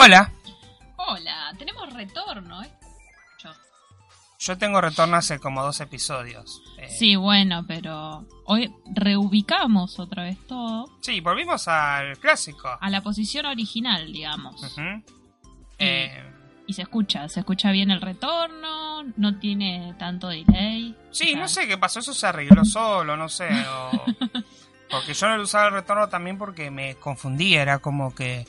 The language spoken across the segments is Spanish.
Hola, Hola, tenemos retorno, ¿eh? Yo. yo tengo retorno hace como dos episodios. Eh, Sí, bueno, pero hoy reubicamos otra vez todo Sí, volvimos al clásico. a la posición original, digamos. Eh, Y se escucha, se escucha bien el retorno, no tiene tanto delay. sí, no sé qué pasó, eso se arregló solo, no sé. o- Porque yo no usaba el retorno también porque me confundía, era como que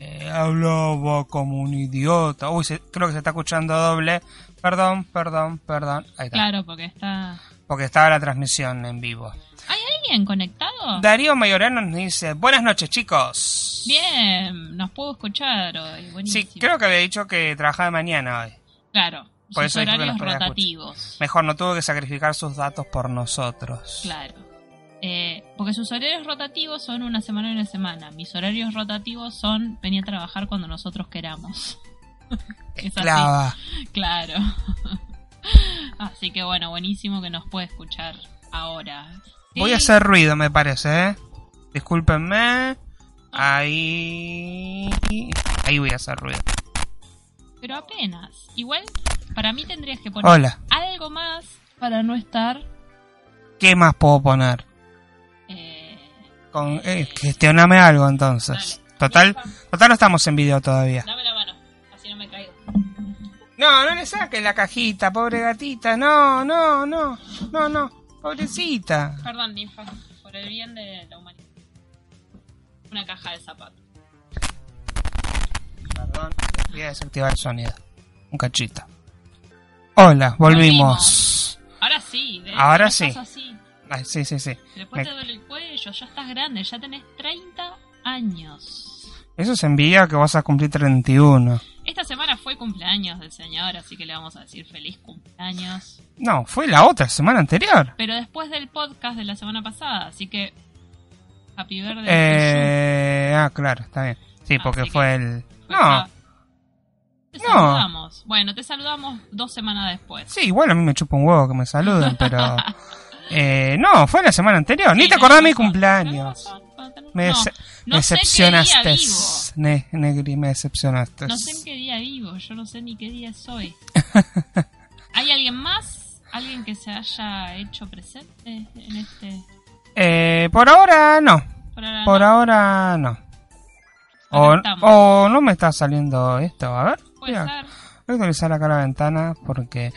eh, hablaba como un idiota. Uy, se- creo que se está escuchando doble. Perdón, perdón, perdón. Ahí está. Claro, porque está... Porque estaba la transmisión en vivo. ¿Hay alguien conectado? Darío Mayorano nos dice, buenas noches chicos. Bien, nos puedo escuchar hoy. Buenísimo. Sí, creo que había dicho que trabajaba mañana hoy. Claro, Por sus eso que horarios nos rotativos. Mejor no tuvo que sacrificar sus datos por nosotros. Claro. Eh, porque sus horarios rotativos son una semana y una semana. Mis horarios rotativos son venir a trabajar cuando nosotros queramos. Es así. Esclava. Claro. así que bueno, buenísimo que nos puede escuchar ahora. Voy a hacer ruido, me parece, ¿eh? Discúlpenme. Ahí... Ahí voy a hacer ruido. Pero apenas. Igual, para mí tendrías que poner Hola. algo más para no estar... ¿Qué más puedo poner? Con, eh, gestioname algo entonces. Total, total no estamos en video todavía. Dame la mano, así no me caigo. No, no le saques la cajita, pobre gatita. No, no, no. No, no. Pobrecita. Perdón, ninfa, por el bien de la humanidad. Una caja de zapatos. Perdón, voy a desactivar el sonido. Un cachito. Hola, volvimos. Ahora sí, de Ahora sí. así. Ay, sí, sí, sí. Después Me- te duele el cuello, ya estás grande, ya tenés 30 años. Eso es envidia que vas a cumplir 31. Esta semana fue cumpleaños del señor, así que le vamos a decir feliz cumpleaños. No, fue la otra semana anterior. Pero después del podcast de la semana pasada, así que. Happy birthday. Eh, ah, claro, está bien. Sí, porque así fue el... No, Te No. saludamos. Bueno, te saludamos dos semanas después. sí, igual a mí me chupa un huevo que me saluden, pero... Eh, no, fue la semana anterior. Ni te acordás de mi cumpleaños. Me, no, dece- no me decepcionaste. Ne- Negri, me decepcionaste. No sé en qué día vivo, yo no sé ni qué día soy. ¿Hay alguien más? ¿Alguien que se haya hecho presente en este? Eh, por ahora no. Por ahora Por no. ahora no. O, no me está saliendo esto. A ver. Voy a actualizar acá la ventana porque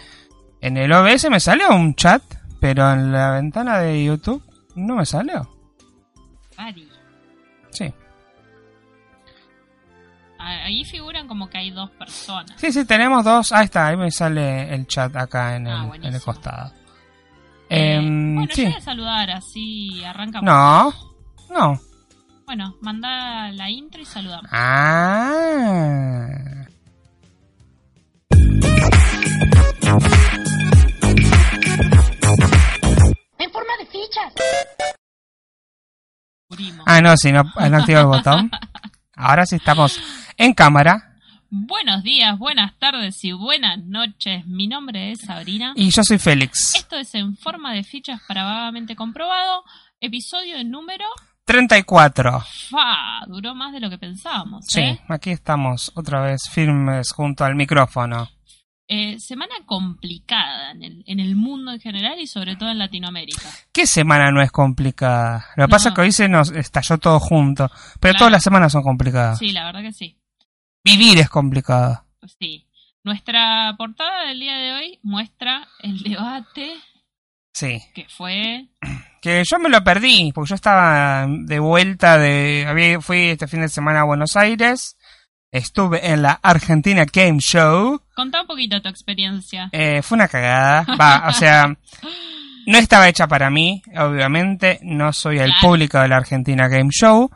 en el OBS me salió un chat, pero en la ventana de YouTube no me salió. Ari. Sí. Ah, Ahí figuran como que hay dos personas. Sí, sí, tenemos dos. Ahí está, ahí me sale el chat acá en el, Ah, en el costado. Eh, Em, bueno, sí. yo voy a saludar así arrancamos. No, no. Bueno, manda la intro y saludamos. Ah. Forma de fichas. Ah, no, si no, no activo el botón. Ahora sí estamos en cámara. Buenos días, buenas tardes y buenas noches. Mi nombre es Sabrina. Y yo soy Félix. Esto es En forma de fichas para vagamente comprobado. Episodio número... 34. ¡Fa! Duró más de lo que pensábamos, Sí, ¿eh? aquí estamos otra vez firmes junto al micrófono. Eh, semana complicada en el, en el mundo en general y sobre todo en Latinoamérica. ¿Qué semana no es complicada? Lo que No. pasa es que hoy se nos estalló todo junto. Pero Claro. todas las semanas son complicadas. Sí, la verdad que sí. Vivir es complicado. Sí. Nuestra portada del día de hoy muestra el debate Sí. que fue... Que yo me lo perdí, porque yo estaba de vuelta de... Había, fui este fin de semana a Buenos Aires. Estuve en la Argentina Game Show. Contá un poquito tu experiencia. Eh, fue una cagada. Va, o sea, no estaba hecha para mí, obviamente. No soy el Claro. público de la Argentina Game Show.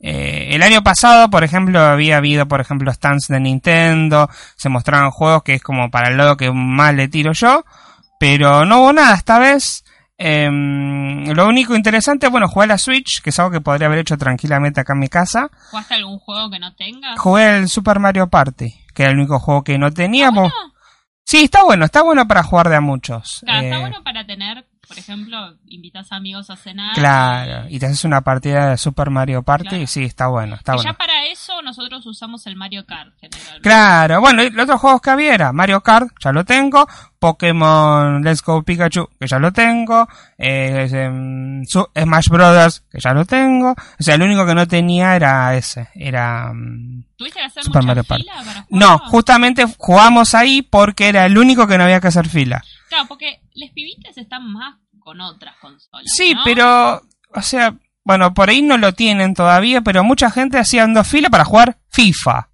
Eh, el año pasado, por ejemplo, había habido, por ejemplo, stands de Nintendo. Se mostraban juegos que es como para el lado que más le tiro yo. Pero no hubo nada esta vez. Em, lo único interesante, bueno, jugué a la Switch, que es algo que podría haber hecho tranquilamente acá en mi casa. ¿Jugaste algún juego que no tengas? Jugué el Super Mario Party, que era el único juego que no ¿Está teníamos. bueno? Sí, está bueno, está bueno para jugar de a muchos. Claro, está Eh, bueno para tener por ejemplo, invitas a amigos a cenar. Claro, y te haces una partida de Super Mario Party Claro. y sí, está bueno, está Y bueno. ya para eso nosotros usamos el Mario Kart generalmente. Claro, bueno, y los otros juegos que había era Mario Kart, ya lo tengo, Pokémon Let's Go Pikachu, que ya lo tengo, eh, em, Smash Brothers, que ya lo tengo, o sea, el único que no tenía era ese, era... mm, ¿Tuviste que hacer Super mucha Mario Party. fila para jugar? No, justamente jugamos ahí porque era el único que no había que hacer fila. Claro, porque los pibites están más con otras consolas. Sí, ¿no? pero, o sea, bueno, por ahí no lo tienen todavía, pero mucha gente haciendo fila para jugar FIFA.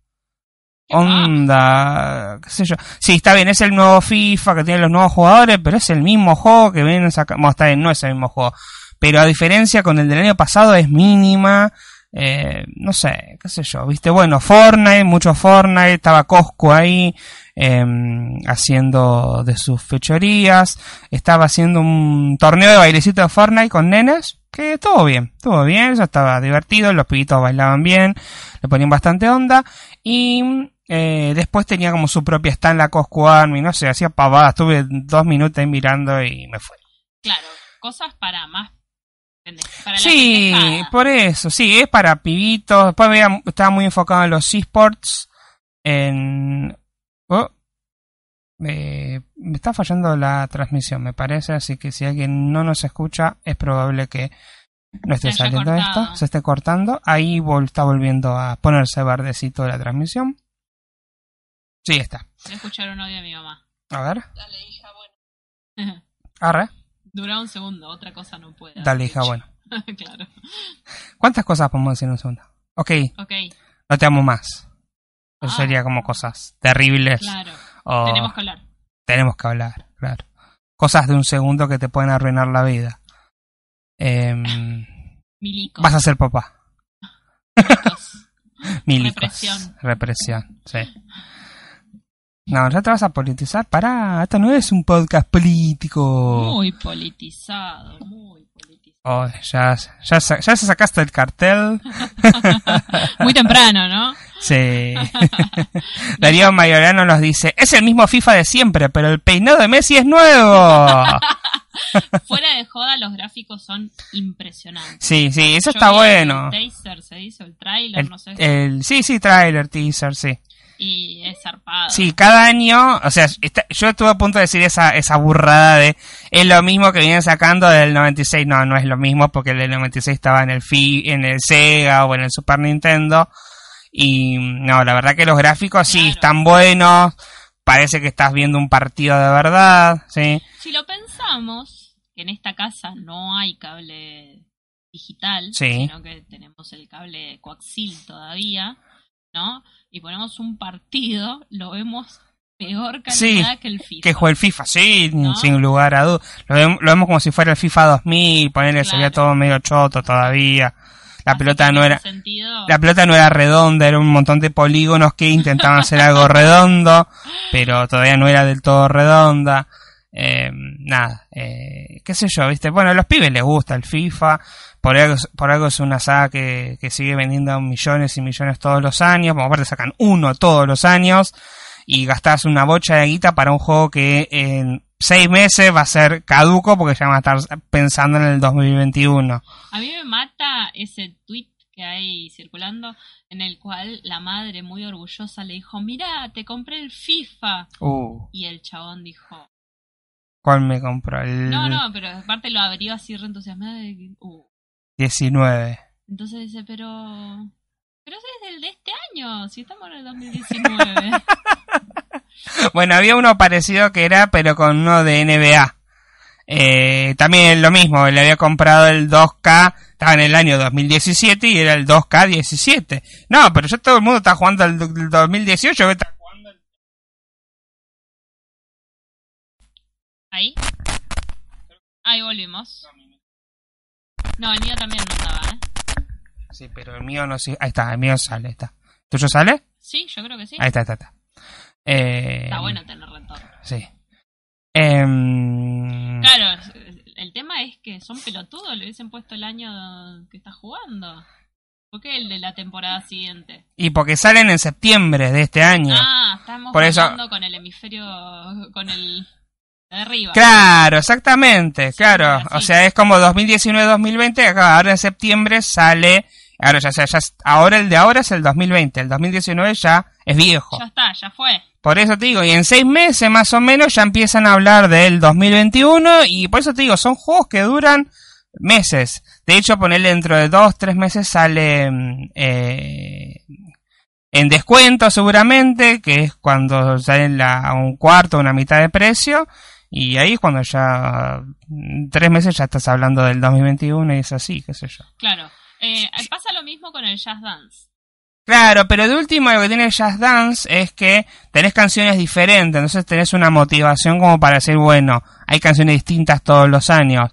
Onda, qué sé yo. Sí, está bien, es el nuevo FIFA que tiene los nuevos jugadores, pero es el mismo juego que vienen sacando. Bueno, está bien, no es el mismo juego. Pero a diferencia con el del año pasado es mínima. Eh, no sé, qué sé yo, viste, bueno, Fortnite, mucho Fortnite, estaba Cosco ahí, eh, haciendo de sus fechorías, estaba haciendo un torneo de bailecito de Fortnite con nenes, que estuvo bien, estuvo bien, eso estaba divertido, los pibitos bailaban bien, le ponían bastante onda, y eh, después tenía como su propia stand la Cosco Army, no sé, hacía pavadas, estuve dos minutos ahí mirando y me fue. Claro, cosas para más. Para Sí, por eso, sí, es para pibitos. Después estaba muy enfocado en los esports. En. Oh, eh, me está fallando la transmisión, me parece. Así que si alguien no nos escucha, es probable que no esté Se saliendo cortado. esto, se esté cortando. Ahí vol- está volviendo a ponerse verdecito la transmisión. Sí, está. Voy a escuchar un audio de mi mamá. A ver, Dale, hija, bueno. arre. Dura un segundo, otra cosa no puede. Dale, hija, bueno. claro. ¿Cuántas cosas podemos decir en un segundo? Ok, Ok, no te amo más. Eso Ah. sería como cosas terribles. claro. o Tenemos que hablar. tenemos que hablar, claro. Cosas de un segundo que te pueden arruinar la vida. Milico. vas a ser papá. milicos. Milicos. Represión. Represión, sí. No, ya te vas a politizar. Pará, esto no es un podcast político. Muy politizado, muy politizado. Oh, ya, ya, ya se sacaste el cartel. Muy temprano, ¿no? Sí. Darío Mayorano nos dice, es el mismo FIFA de siempre, pero el peinado de Messi es nuevo. Fuera de joda, los gráficos son impresionantes. Sí, sí, eso Yo está bueno. El taser, se dice, el trailer, El, no sé. el- sí, sí, trailer, teaser, sí. Y es zarpado. Sí, cada año, o sea, está- yo estuve a punto de decir esa, esa burrada de es lo mismo que vienen sacando del 96. No, no es lo mismo porque el del 96 estaba en el fi, en el Sega o en el Super Nintendo. Y no, la verdad que los gráficos sí están buenos. Parece que estás viendo un partido de verdad, sí. Si lo pensamos, que en esta casa no hay cable digital, Sí. sino que tenemos el cable coaxil todavía, ¿no? Y ponemos un partido, lo vemos peor Sí, calidad que el FIFA. Que juega el FIFA, sí, ¿No? sin lugar a dudas. Lo, vemos- lo vemos como si fuera el FIFA 2000, ponerle, se veía Claro. todo medio choto todavía. La Así pelota no era, sentido, La pelota no era redonda, era un montón de polígonos que intentaban hacer algo redondo, pero todavía no era del todo redonda. Eh, nada, eh, qué sé yo, viste. Bueno, a los pibes les gusta el FIFA, por algo, por algo es una saga que, que sigue vendiendo millones y millones todos los años, como aparte sacan uno todos los años, y gastás una bocha de guita para un juego que en seis meses va a ser caduco porque ya van a estar pensando en el 2021. a mí me mata ese tweet que hay circulando en el cual la madre muy orgullosa le dijo, mira, te compré el FIFA. Uh, Y el chabón dijo, ¿cuál me compró? El no, no, pero aparte lo abrió así re entusiasmado. y- uh. 19. Entonces dice, pero... Pero ese es el de este año, si estamos en el 2019. Bueno, había uno parecido que era, pero con uno de NBA. Eh, también lo mismo, le había comprado el 2K, estaba en el año 2017 y era el 2K17. No, pero ya todo el mundo está jugando el, el 2018, vos estás jugando el- Ahí. Ahí volvimos. No, el mío también no andaba, ¿eh? Sí, pero el mío no sí. Ahí está, el mío sale, está. ¿Tuyo sale? Sí, yo creo que sí. Ahí está, está, está. Eh, Está bueno tener retorno. Sí. Em, Claro, el tema es que son pelotudos, le hubiesen puesto el año que está jugando. ¿Por qué el de la temporada siguiente? y porque salen en septiembre de este año. Ah, estamos Por eso- con el hemisferio, con el De arriba. Claro, exactamente, claro. O sea, es como 2019-2020, acá ahora en septiembre sale, ahora ya, ya, ya- ahora el de ahora es el 2020, el 2019 ya es viejo. Ya está, ya fue. Por eso te digo, y en seis meses más o menos ya empiezan a hablar del 2021 y por eso te digo, son juegos que duran meses. De hecho, ponerle dentro de dos, tres meses sale mm, eh, en descuento seguramente, que es cuando sale la, a un cuarto, una mitad de precio. Y ahí es cuando ya, mm, tres meses ya estás hablando del 2021 y es así, qué sé yo. Claro. Eh, pasa lo mismo con el Jazz Dance. Claro, pero de último lo que tiene el Jazz Dance es que tenés canciones diferentes, entonces tenés una motivación como para decir, bueno, hay canciones distintas todos los años.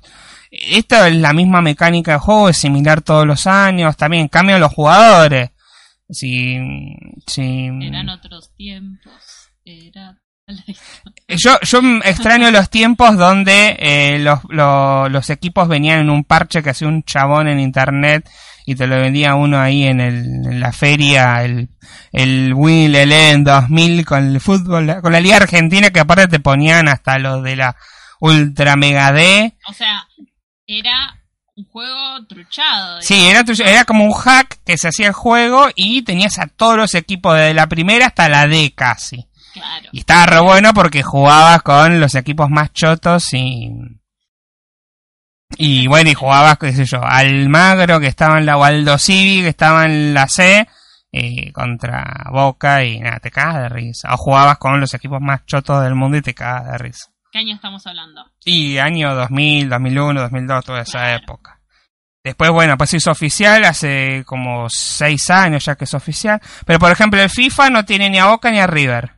Esto es la misma mecánica de juego, es similar todos los años, también cambian los jugadores. Si, si, Eran otros tiempos. Era. Yo, yo extraño los tiempos donde eh, los, lo- los equipos venían en un parche que hacía un chabón en internet y te lo vendía uno ahí en, el, en la feria, el, el Will en 2000 con el fútbol, con la Liga Argentina que aparte te ponían hasta los de la Ultra Mega D. O sea, era un juego truchado. Sí, era, tuyo- era como un hack que se hacía el juego y tenías a todos los equipos desde la primera hasta la D casi. Claro. Y estaba re bueno porque jugabas con los equipos más chotos y. Y bueno, y jugabas, qué sé yo, al Magro que estaba en la Waldo Civi, que estaba en la C, eh, contra Boca y nada, te cagas de risa. O jugabas con los equipos más chotos del mundo y te cagas de risa. ¿Qué año estamos hablando? Y año 2000, 2001, 2002, toda esa Claro. época. Después, bueno, pues hizo oficial hace como seis años ya que es oficial. Pero por ejemplo, el FIFA no tiene ni a Boca ni a River.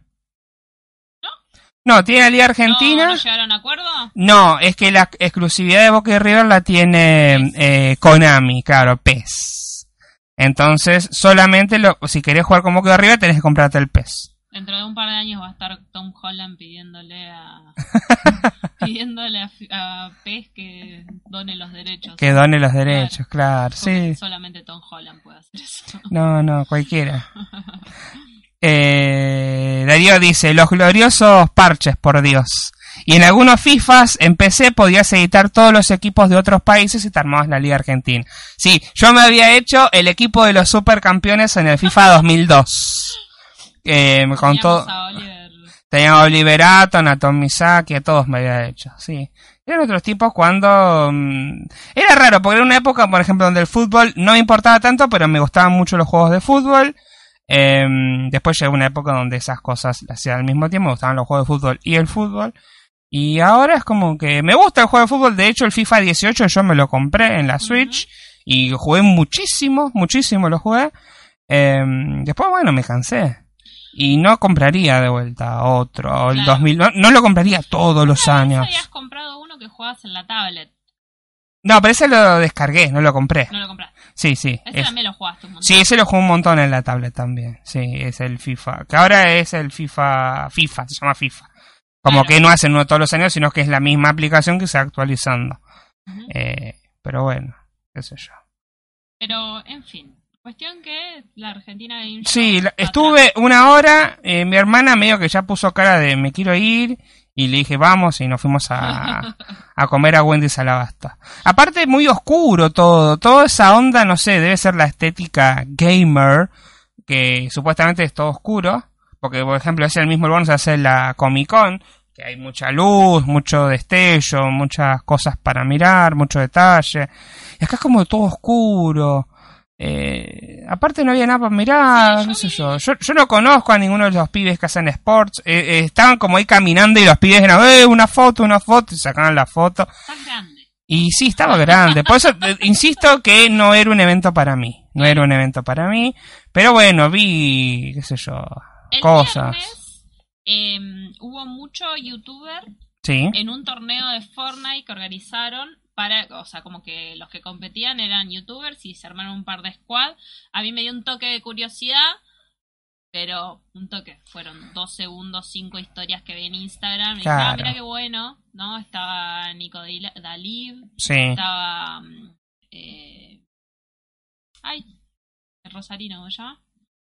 No, tiene a Liga Argentina. ¿No, ¿No llegaron a acuerdo? No, es que la exclusividad de Boca y River la tiene eh, Konami, claro, PES. Entonces, solamente lo, si querés jugar con Boca y River tenés que comprarte el PES. Dentro de un par de años va a estar Tom Holland pidiéndole a. pidiéndole a, a PES que done los derechos. Que done los derechos, claro, Porque sí. Solamente Tom Holland puede hacer eso. No, no, cualquiera. Eh, Darío dice, los gloriosos parches, por Dios. Y en algunos FIFAs en PC podías editar todos los equipos de otros países y te armabas la Liga Argentina. Sí, yo me había hecho el equipo de los supercampeones en el FIFA 2002. Eh, me contó, Teníamos a Oliver. tenía a Oliverato, a Tom Misaki, a todos me había hecho, sí. Eran otros tipos cuando... mm, era raro, porque era una época, por ejemplo, donde el fútbol no me importaba tanto, pero me gustaban mucho los juegos de fútbol. Em, después llegó una época donde esas cosas las hacía al mismo tiempo, me gustaban los juegos de fútbol y el fútbol. Y ahora es como que me gusta el juego de fútbol, de hecho el FIFA 18 yo me lo compré en la Switch y jugué muchísimo, muchísimo lo jugué. Em, después, bueno, me cansé. Y no compraría de vuelta otro. El Claro. 2000, no, no lo compraría todos los años. habías comprado uno que jugabas en la tablet. No, pero ese lo descargué, no lo compré. No lo compraste. Sí, sí. Ese es- también lo jugaste un montón. Sí, ese lo jugué un montón en la tablet también. Sí, es el FIFA. Que ahora es el FIFA. FIFA, se llama FIFA. Como Claro. que no hacen uno todos los años, sino que es la misma aplicación que se va actualizando. Eh, pero bueno, qué sé yo. Pero, en fin. Cuestión que la Argentina Sí, la- estuve una hora, eh, mi hermana medio que ya puso cara de me quiero ir y le dije vamos y nos fuimos a, a comer a Wendy's Alabasta. Aparte muy oscuro todo, toda esa onda, no sé, debe ser la estética gamer, que supuestamente es todo oscuro, porque por ejemplo es el mismo lugar donde se hace la Comic Con, que hay mucha luz, mucho destello, muchas cosas para mirar, mucho detalle. Y acá es como todo oscuro. Eh, aparte no había nada para mirar, Sí, no sé yo. yo. Yo no conozco a ninguno de los pibes que hacen sports. Eh, eh, estaban como ahí caminando y los pibes eran, eh, una foto, una foto, y sacaban la foto. Grande. Y sí, estaba grande. Por eso, eh, insisto que no era un evento para mí. No era un evento para mí. Pero bueno, vi, qué sé yo, El cosas. viernes em, hubo mucho youtuber Sí. en un torneo de Fortnite que organizaron para, o sea, como que los que competían eran youtubers y se armaron un par de squad. A mí me dio un toque de curiosidad, pero un toque. Fueron dos segundos, cinco historias que vi en Instagram. Y dije, ah, Claro. mira qué bueno, ¿no? Estaba Nico Dalib, Sí. estaba... mm, eh, ay, el Rosarino, ¿cómo se llama?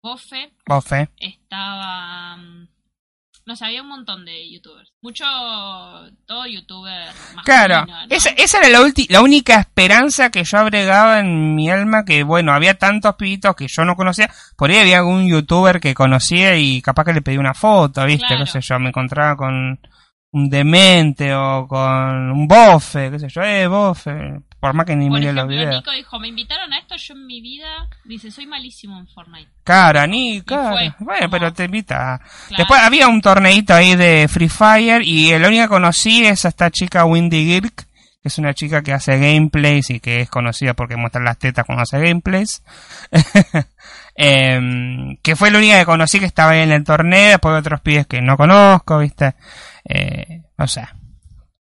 Bofe, Bofe. estaba mm, No sé, había un montón de youtubers. Mucho, todo youtuber masculino, Claro, ¿no? esa, esa era la, ulti- la única esperanza que yo agregaba en mi alma, que bueno, había tantos pibitos que yo no conocía, por ahí había algún youtuber que conocía y capaz que le pedí una foto, ¿viste? Claro. qué sé yo, me encontraba con un demente o con un bofe, qué sé yo, eh, bofe, por más que ni Por mire ejemplo, los videos. Nico dijo, me invitaron a esto, yo en mi vida, dice, soy malísimo en Fortnite. Cara, ni, cara. Bueno, pero te invita. Claro. Después había un torneito ahí de Free Fire y la única que conocí es a esta chica Windy Girk, que es una chica que hace gameplays y que es conocida porque muestra las tetas cuando hace gameplays. Em, que fue la única que conocí que estaba ahí en el torneo, después hay otros pibes que no conozco, ¿viste? Eh, o sea,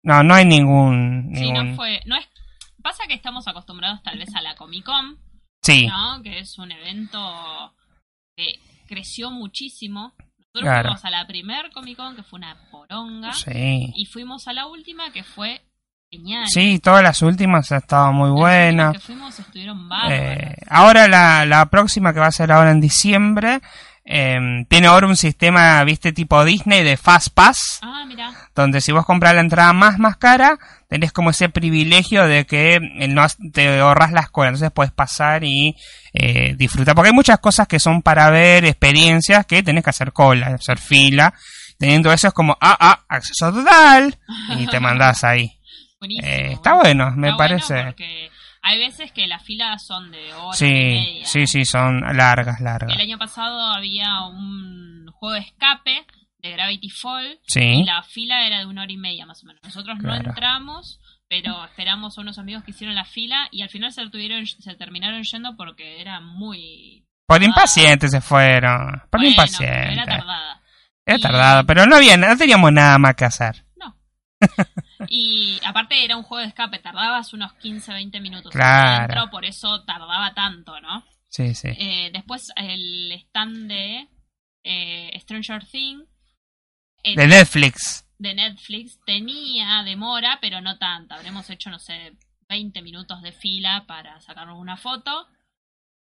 no, no hay ningún... Sí, no fue, no es, pasa que estamos acostumbrados tal vez a la Comic Con, Sí, ¿no? Que es un evento que creció muchísimo. Nosotros Claro. fuimos a la primer Comic Con, que fue una poronga, sí. y fuimos a la última, que fue genial. Sí, todas las últimas han estado muy Las buenas. que fuimos estuvieron. Eh, ahora la, la próxima que va a ser ahora en diciembre eh, tiene ahora un sistema, viste, tipo Disney de Fast Pass, Ah, mira, donde si vos compras la entrada más más cara, tenés como ese privilegio de que eh, no te ahorras la escuela, entonces puedes pasar y eh, disfrutar, porque hay muchas cosas que son para ver, experiencias que tenés que hacer cola, hacer fila, teniendo eso es como, ah, ah, acceso total, y te mandás ahí. buenísimo. Eh, está bueno, me Está parece. Bueno porque hay veces que las filas son de hora y media. sí, sí, son largas, largas. El año pasado había un juego de escape de Gravity Fall Sí. y la fila era de una hora y media más o menos. Nosotros Claro. no entramos, pero esperamos a unos amigos que hicieron la fila y al final se, tuvieron, se terminaron yendo porque era muy... Por impacientes se fueron. Por bueno, impacientes. Era tardada. Era Y- tardado, pero no había, no teníamos nada más que hacer. No. y aparte era un juego de escape, tardabas unos 15, 20 minutos Claro. adentro, por eso tardaba tanto, ¿no? Sí, sí. Eh, después el stand de eh, Stranger Things eh, De Netflix. de Netflix tenía demora, pero no tanta. Habremos hecho, no sé, 20 minutos de fila para sacarnos una foto.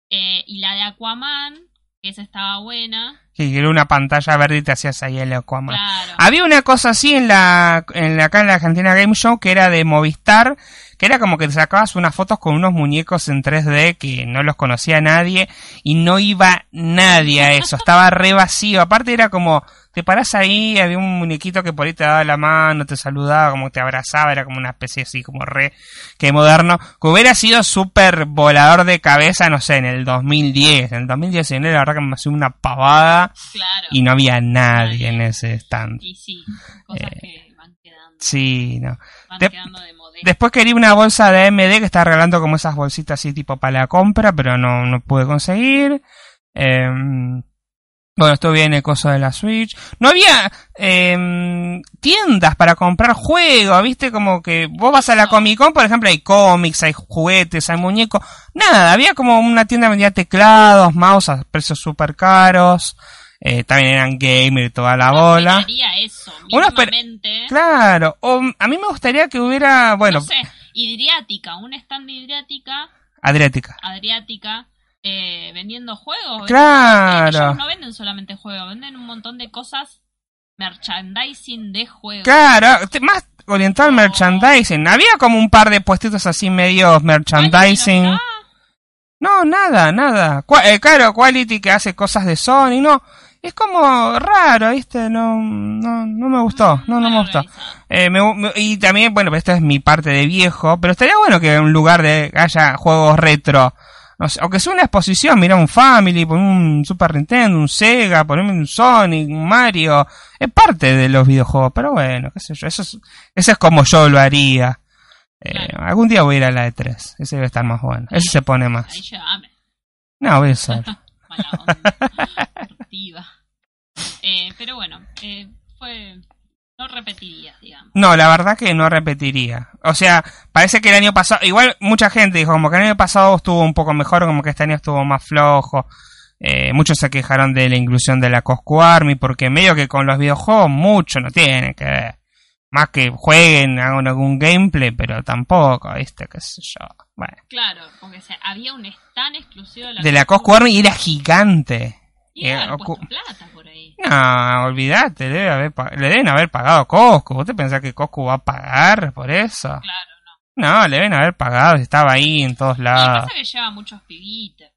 Y la de Aquaman, que esa estaba buena. Que era una pantalla verde y te hacías ahí el Aquaman. Claro. Había una cosa así en la, en la, acá en la Argentina Game Show que era de Movistar, que era como que te sacabas unas fotos con unos muñecos en 3D que no los conocía nadie y no iba nadie a eso, estaba re vacío. Aparte era como, te parás ahí, había un muñequito que por ahí te daba la mano, te saludaba, como te abrazaba, era como una especie así como re, que moderno, que hubiera sido súper volador de cabeza, no sé, en el 2010, en el 2010 la verdad que me hacía una pavada Claro. y no había nadie en ese stand. Y sí, cosas Eh, que van quedando, Sí, no. van de- quedando de. Después quería una bolsa de AMD que está regalando como esas bolsitas así tipo para la compra, pero no, no pude conseguir. Em, bueno, esto viene coso de la Switch. No había em, tiendas para comprar juegos, viste, como que vos vas a la. Comic Con, por ejemplo, hay cómics, hay juguetes, hay muñecos. Nada, había como una tienda que vendía teclados, mouse a precios súper caros. Eh, también eran gamer toda la Uno bola. esperaría eso, Uno. Claro, o a mí me gustaría que hubiera, bueno, no sé, Hidriática, un stand de Hidriática, Adriática. Adriática, eh, vendiendo juegos. Claro. Ellos no venden solamente juegos, venden un montón de cosas, merchandising de juegos. Claro, más orientado al No. merchandising. Había como un par de puestitos así medios merchandising. No, no nada, nada. Qua- eh, claro, Quality que hace cosas de Sony, no. Es como raro, ¿viste? No, no, no me gustó. No, no me gustó. Eh, me y también, bueno, esta es mi parte de viejo, pero estaría bueno que en un lugar de haya juegos retro. No sé, o que sea una exposición, mira un Family, poner un Super Nintendo, un Sega, ponerme un Sonic, un Mario. Es parte de los videojuegos, pero bueno, qué sé yo. Eso es, eso es como yo lo haría. Eh. Algún día voy a ir a la de 3 Ese debe estar más bueno. Ese se pone más. No, voy a ser. Eh, pero bueno, eh, fue. No repetiría, digamos. No, la verdad que no repetiría. O sea, parece que el año pasado, igual mucha gente dijo como que el año pasado estuvo un poco mejor, como que este año estuvo más flojo. Eh, muchos se quejaron de la inclusión de la Cosco Army, porque medio que con los videojuegos mucho no tiene que ver. Más que jueguen, hagan algún gameplay, pero tampoco, ¿viste? ¿Qué sé yo? Bueno. Claro, porque o sea, había un stand exclusivo de la, De la Army y era gigante. Y Eh, plata por ahí. No, olvídate, debe haber le deben haber pagado a Coscu. ¿Vos te pensás que Coscu va a pagar por eso? Claro, no. No, le deben haber pagado, estaba ahí en todos Y lados. pasa que lleva muchos.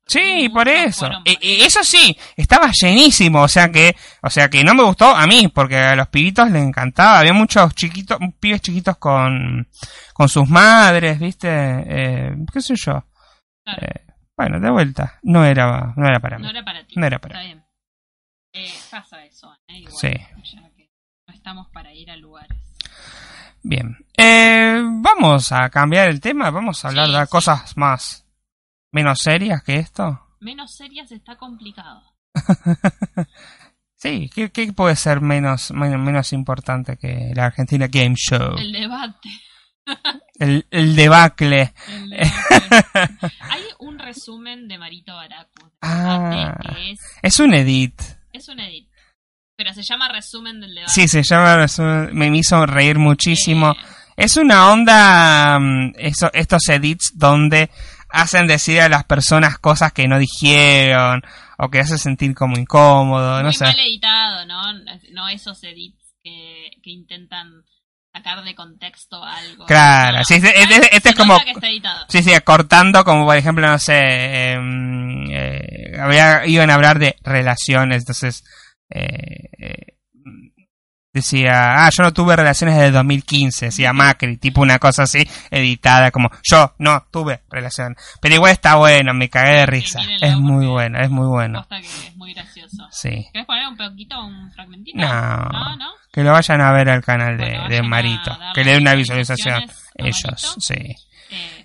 Sí, por eso. E- e- eso sí, estaba llenísimo, o sea que, o sea que no me gustó a mí, porque a los pibitos les encantaba. Había muchos chiquitos, pibes chiquitos con, con sus madres, viste, eh, qué sé yo. Claro. Eh, bueno, de vuelta, no era, no era para mí. No era para ti. No era para Está bien. Eh, pasa eso, ¿eh? Igual, Sí. ya que no estamos para ir a lugares. Bien, eh, vamos a cambiar el tema, vamos a hablar Sí, de sí. cosas más, menos serias que esto. Menos serias está complicado. Sí, ¿qué, qué puede ser menos, menos, menos importante que la Argentina Game Show? El debate. El, el debacle. el. Hay un resumen de Marito Baracu. Ah. es, Es un edit. es un edit. Pero se llama resumen del debate. Sí, se llama, resumen- me hizo reír muchísimo. Eh, Es una onda, mm, eso, estos edits donde hacen decir a las personas cosas que no dijeron o que hacen sentir como incómodo, no muy sé. mal editado, ¿no? No esos edits que, que intentan sacar de contexto algo. Claro, No, sí, este- este- este es como-. Sí, sí, cortando como por ejemplo, no sé, em, eh, había, iban a hablar de relaciones, entonces eh, eh, decía, ah, yo no tuve relaciones desde 2015, decía Macri, tipo una cosa así, editada, como yo no tuve relación. Pero igual está bueno, me cagué de risa. Es muy bueno, es muy bueno. Que es muy gracioso. Sí. ¿Querés poner un poquito, un fragmentito? No. No, no. Que lo vayan a ver al canal de, Bueno, de Marito, que le den una visualización. Ellos, Marito. sí, Eh,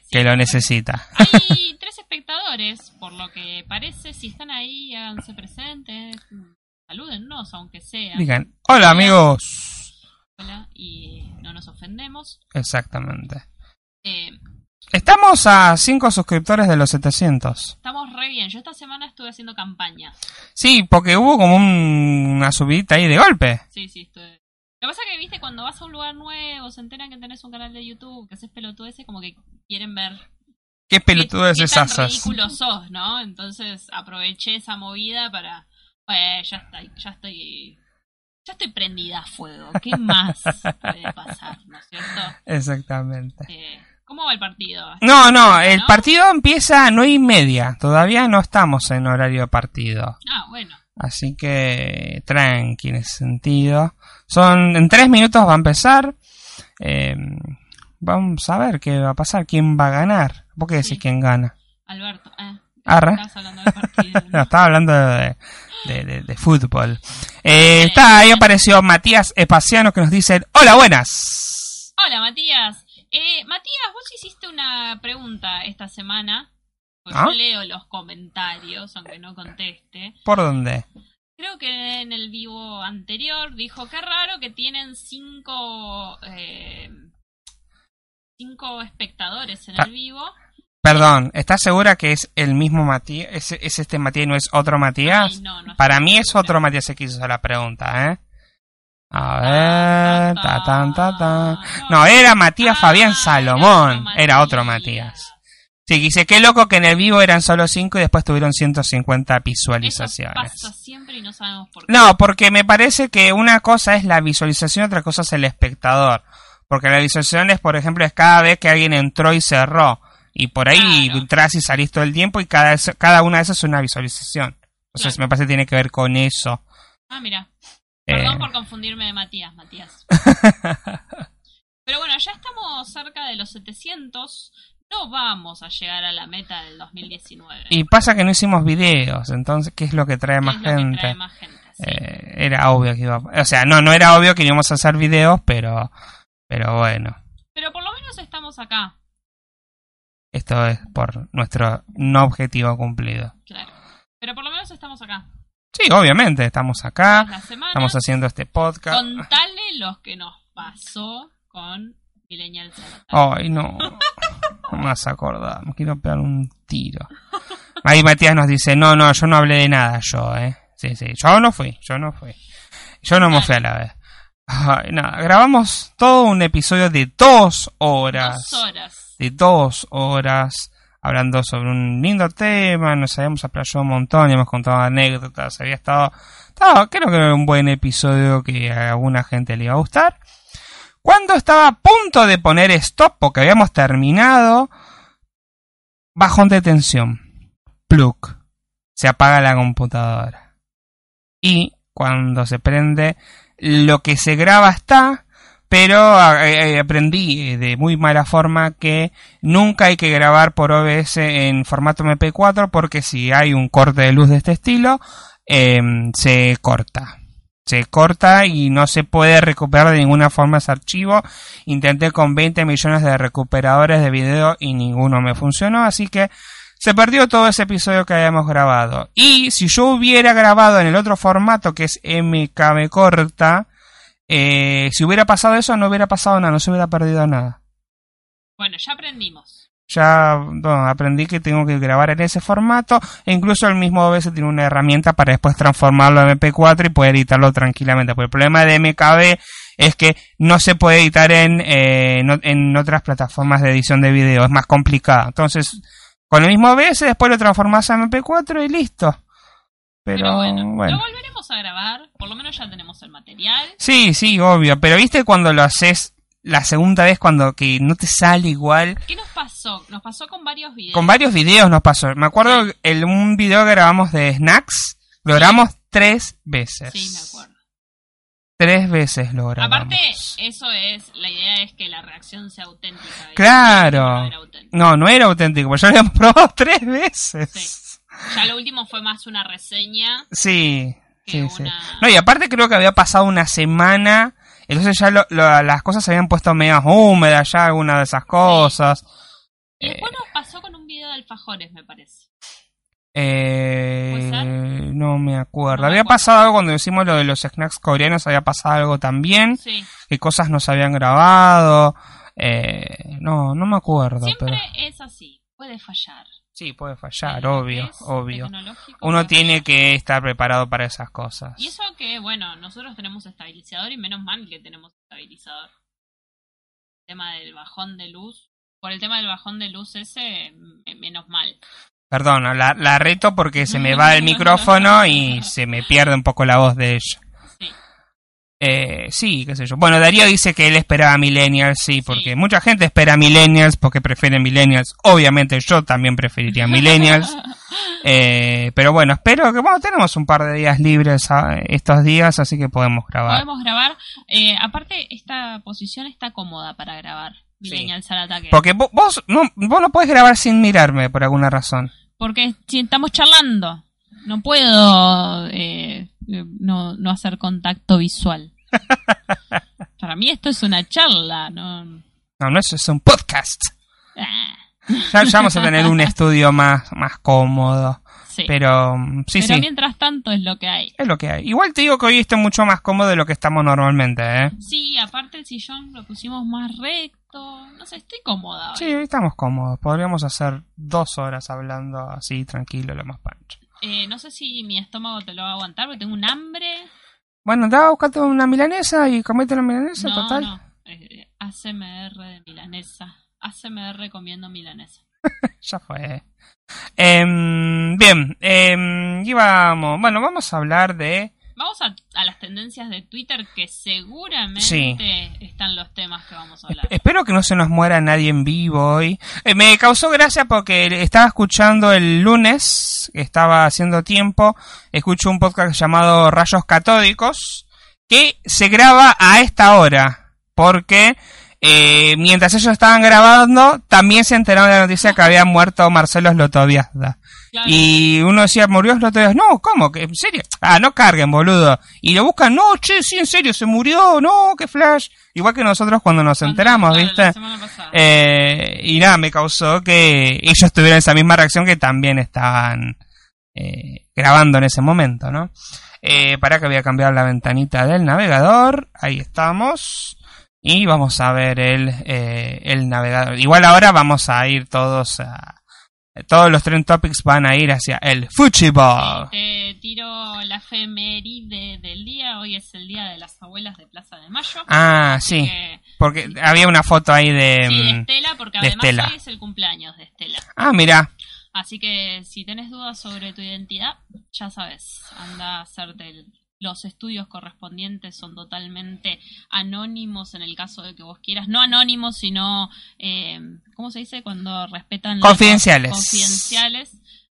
sí. que lo necesita. Hay tres espectadores, por lo que parece. Si están ahí, háganse presentes. Salúdennos, aunque sea. Digan, hola amigos. Hola, y no nos ofendemos. Exactamente. Eh, Estamos a 5 suscriptores de los 700. estamos re bien. Yo esta semana estuve haciendo campaña. Sí, porque hubo como un- una subidita ahí de golpe. Sí, sí, estuve. Lo que pasa es que, viste, cuando vas a un lugar nuevo, se enteran que tenés un canal de YouTube, que haces pelotudeces, como que quieren ver Qué pelotudes qué, qué esas tan ridículo sos, ¿no? Entonces aproveché esa movida para... Pues ya está, ya estoy... Ya estoy prendida a fuego. ¿Qué más puede pasar, no es cierto? Exactamente. Eh, ¿Cómo va el partido? No, no, el ¿No? partido empieza a 9 y media. Todavía no estamos en horario de partido. Ah, bueno. Así que tranqui en ese sentido. Son, en 3 minutos va a empezar. Eh, vamos a ver qué va a pasar, quién va a ganar. ¿Por qué decís Sí. quién gana? Alberto, eh, Arre. estabas hablando del partido. No, ¿no? estaba hablando de, de- de- de fútbol. Eh, está, ahí apareció Matías Espaciano que nos dice, hola, buenas. Hola, Matías. Eh, Matías, vos hiciste una pregunta esta semana. Pues ¿Ah? yo leo los comentarios, aunque no conteste. ¿Por dónde? Creo que en el vivo anterior dijo, qué raro que tienen cinco, eh, cinco espectadores en Ah. el vivo. Perdón, ¿estás segura que es el mismo Matías? ¿Es, es este Matías y no es otro Matías? Ay, no, no Para mí es segura. otro Matías el que hizo la pregunta, ¿eh? A ver, ta tan ta tan. No, era Matías Ah, Fabián Salomón, era otro Matías. Sí, dice, qué loco que en el vivo eran solo 5 y después tuvieron 150 Eso visualizaciones. pasa siempre y no sabemos por qué. No, porque me parece que una cosa es la visualización, otra cosa es el espectador. Porque la visualización es, por ejemplo, es cada vez que alguien entró y cerró. Y por ahí Claro. entras y salís todo el tiempo y cada, cada una de esas es una visualización. Entonces Claro. me parece que tiene que ver con eso. Ah, mira. Eh, Perdón por confundirme de Matías, Matías. Pero bueno, ya estamos cerca de los 700. No vamos a llegar a la meta del 2019. y pasa que no hicimos videos, entonces, ¿qué es lo que trae ¿Qué más es lo que gente? trae más gente? Sí. Eh, era obvio que iba O sea, no, no era obvio que íbamos a hacer videos, pero, pero bueno. Pero por lo menos estamos acá. Esto es por nuestro no objetivo cumplido. Claro. Pero por lo menos estamos acá. Sí, obviamente, estamos acá, estamos haciendo este podcast. Contale lo que nos pasó con Millennial. Ay, no. No me vas a acordar, me quiero pegar un tiro. Ahí Matías nos dice, no, no, yo no hablé de nada, yo, eh. Sí, sí, yo no fui, yo no fui. Yo no me fui a la vez. Ay, nada, grabamos todo un episodio de dos horas. Dos horas. De dos horas hablando sobre un lindo tema, nos habíamos aplayado un montón, y hemos contado anécdotas, había estado, creo que era un buen episodio que a alguna gente le iba a gustar. Cuando estaba a punto de poner stop, porque habíamos terminado, bajón de tensión, plug, se apaga la computadora. Y cuando se prende, lo que se graba está, pero eh, eh, aprendí eh, de muy mala forma que nunca hay que grabar por OBS en formato MP4 porque si hay un corte de luz de este estilo, em, se corta. Se corta y no se puede recuperar de ninguna forma ese archivo. Intenté con 20 millones de recuperadores de video y ninguno me funcionó, así que se perdió todo ese episodio que habíamos grabado. Y si yo hubiera grabado en el otro formato que es MKB corta, eh, si hubiera pasado eso no hubiera pasado nada, no se hubiera perdido nada. Bueno, ya aprendimos. Ya bueno, aprendí que tengo que grabar en ese formato e incluso el mismo OBS tiene una herramienta para después transformarlo en MP4 y poder editarlo tranquilamente. Porque el problema de MKB es que no se puede editar en, eh, no- en otras plataformas de edición de video, es más complicado. Entonces, con el mismo OBS después lo transformas a MP4 y listo. Pero, Pero, bueno, bueno. lo volveremos a grabar. Por lo menos ya tenemos el material. Sí, sí, obvio. Pero viste cuando lo haces la segunda vez cuando que no te sale igual. ¿Qué nos pasó? Nos pasó con varios videos. Con varios videos nos pasó. Me acuerdo el, un video que grabamos de snacks. Lo grabamos tres veces. Sí, me acuerdo. Tres veces lo grabamos. Aparte, eso es, la idea es que la reacción sea auténtica. Claro. no era. No, no era auténtico, porque ya lo habíamos probado tres veces. Ya lo último fue más una reseña Sí, sí, sí. No, y aparte creo que había pasado una semana, entonces ya lo- lo- las cosas se habían puesto medio húmedas ya, algunas de esas cosas. Y Eh, después nos pasó con un video de alfajores, me parece. Eh, no me acuerdo. No me había acuerdo. pasado algo cuando hicimos lo de los snacks coreanos, había pasado algo también, Sí. que cosas nos habían grabado. Eh, no, no me acuerdo, Siempre pero es así, puede fallar. Sí, puede fallar, obvio, obvio. Uno tiene fallar. que estar preparado para esas cosas. Y eso que, bueno, nosotros tenemos estabilizador y menos mal que tenemos estabilizador. El tema del bajón de luz. Por el tema del bajón de luz ese, menos mal. Perdón, la, la reto porque se me va el micrófono y se me pierde un poco la voz de ella. Sí. Eh, sí, qué sé yo. Bueno, Darío dice que él esperaba Millennials, sí, porque Sí. mucha gente espera Millennials porque prefiere Millennials. Obviamente yo también preferiría Millennials. Eh, pero bueno, espero que, bueno, tenemos un par de días libres ah, estos días, así que podemos grabar. Podemos grabar. Eh, aparte, esta posición está cómoda para grabar. Millennials al ataque. Porque vo- vos no, vos no podés grabar sin mirarme por alguna razón. Porque si estamos charlando, no puedo eh, no, no hacer contacto visual. Para mí esto es una charla, no... No, no, eso es un podcast. Ah, Ya, ya vamos a tener un estudio más, más cómodo. sí. Pero mm, sí, Pero sí. mientras tanto es lo que hay. Es lo que hay. Igual te digo que hoy estoy mucho más cómodo de lo que estamos normalmente, ¿eh? Sí, aparte el sillón lo pusimos más recto. No sé, estoy cómoda. hoy. Sí, hoy estamos cómodos. Podríamos hacer dos horas hablando así, tranquilo, lo más pancho. Eh, no sé si mi estómago te lo va a aguantar, porque tengo un hambre. Bueno, da, buscate una milanesa y comete una milanesa, No, total. no. Eh, ACMR de milanesa. ACMR comiendo milanesa. Ya fue. Em, bien, em, íbamos. Bueno, vamos a hablar de. Vamos a, a las tendencias de Twitter que seguramente Sí. están los temas que vamos a hablar. Espero que no se nos muera nadie en vivo hoy. Eh, me causó gracia porque estaba escuchando el lunes, estaba haciendo tiempo, escucho un podcast llamado Rayos Catódicos, que se graba a esta hora, porque eh, mientras ellos estaban grabando, también se enteraron de la noticia que había muerto Marcelo Slotoviazda. Claro. Y uno decía, murió Slotoviazda. No, ¿cómo? ¿Que- ¿En serio? Ah, no carguen, boludo. Y lo buscan, no, che, sí, en serio, se murió, no, qué flash. Igual que nosotros cuando nos enteramos, claro, ¿viste? Eh, y nada, me causó que ellos tuvieran esa misma reacción que también estaban eh, grabando en ese momento, ¿no? Eh, para que voy a cambiar la ventanita del navegador. Ahí estamos. Y vamos a ver el, eh, el navegador. Igual ahora vamos a ir todos a, eh, todos los trend topics van a ir hacia el fútbol. Te tiro la efeméride del día. Hoy es el día de las abuelas de Plaza de Mayo. Ah, sí. Que- Porque había una foto ahí de... sí, de mm, Estela, porque de además Estela. hoy es el cumpleaños de Estela. Ah, mira. Así que si tenés dudas sobre tu identidad, ya sabes, anda a hacerte el- los estudios correspondientes, son totalmente anónimos en el caso de que vos quieras. No anónimos, sino, eh, ¿cómo se dice? Cuando respetan... Confidenciales. Confidenciales.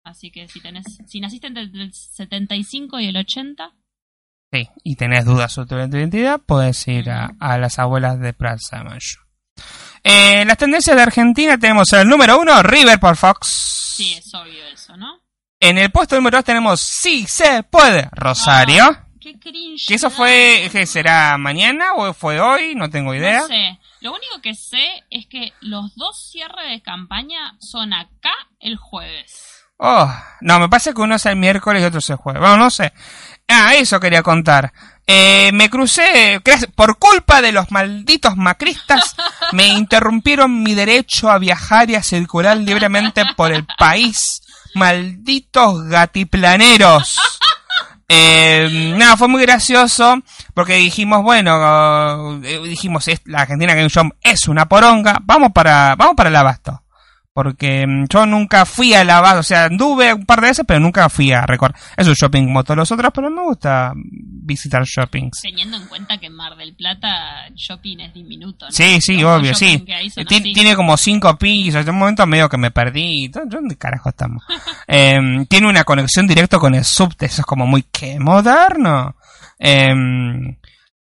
Así que si tenés, si naciste entre el 75 y el 80, Sí, y tenés dudas sobre tu identidad, puedes ir a, a las abuelas de Plaza de Mayo. Eh, las tendencias de Argentina tenemos el número uno, River por Fox. sí, es obvio eso, ¿no? En el puesto número dos tenemos Sí se puede, Rosario. Ah, qué cringe. que eso fue, que será mañana o fue hoy, no tengo idea. No sé. Lo único que sé es que los dos cierres de campaña son acá el jueves. Oh, no, me parece que uno es el miércoles y otro es el jueves. Bueno, no sé. Ah, eso quería contar. Eh, me crucé, por culpa de los malditos macristas, me interrumpieron mi derecho a viajar y a circular libremente por el país. Malditos gatiplaneros. Eh, nada, fue muy gracioso porque dijimos, bueno, eh, dijimos, es- la Argentina Game Show es una poronga, vamos para, vamos para el abasto. Porque mm, yo nunca fui al abasto, o sea, anduve un par de veces, pero nunca fui a recorrer. Es un shopping como todos los otros, pero me gusta visitar shoppings. Teniendo en cuenta que Mar del Plata shopping es diminuto. ¿no? Sí, sí, Los obvio, sí. son Tien-. Tiene como cinco pisos. En un momento medio que me perdí. ¿Dónde carajo estamos? Em, tiene una conexión directa con el subte. Eso es como muy que moderno. Em,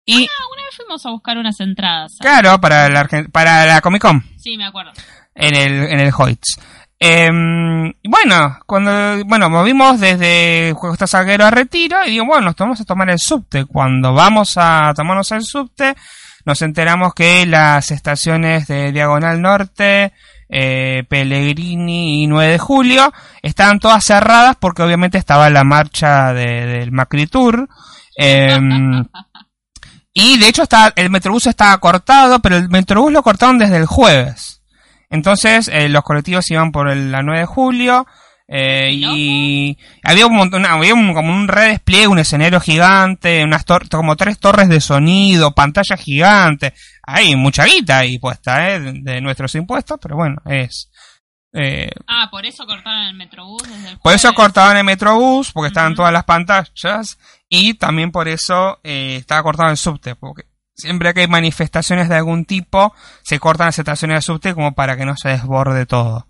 y Ah, una vez fuimos a buscar unas entradas. claro, para la, para la Comic Con. Sí, me acuerdo. en el, en el Hoyts. Em, y bueno, cuando, bueno, movimos desde Costa Salguero a Retiro y digo, bueno, nos tomamos a tomar el subte. Cuando vamos a tomarnos el subte, nos enteramos que las estaciones de Diagonal Norte, eh, Pellegrini y 9 de Julio estaban todas cerradas porque obviamente estaba la marcha de- del Macri Tour. Em, y de hecho está, el Metrobús estaba cortado, pero el Metrobús lo cortaron desde el jueves. Entonces, eh, los colectivos iban por el- la 9 de julio. eh, y había un montón, había un- como un redespliegue, un escenario gigante, unas tor- como tres torres de sonido, pantalla gigante. Hay mucha guita ahí puesta, eh, de, nuestros impuestos, pero bueno, es. eh, Ah, por eso cortaron el Metrobús desde el por eso cortaban el Metrobús, porque estaban todas las pantallas, y también por eso eh, estaba cortado el subte, porque siempre que hay manifestaciones de algún tipo, se cortan las estaciones de subte como para que no se desborde todo.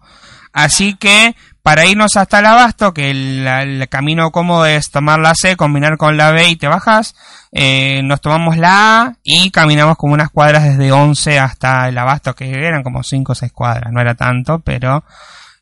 Así que, para irnos hasta el abasto, que el, el camino cómodo es tomar la C, combinar con la B y te bajas, eh, nos tomamos la A y caminamos como unas cuadras desde 11 hasta el abasto, que eran como 5 o 6 cuadras, no era tanto, pero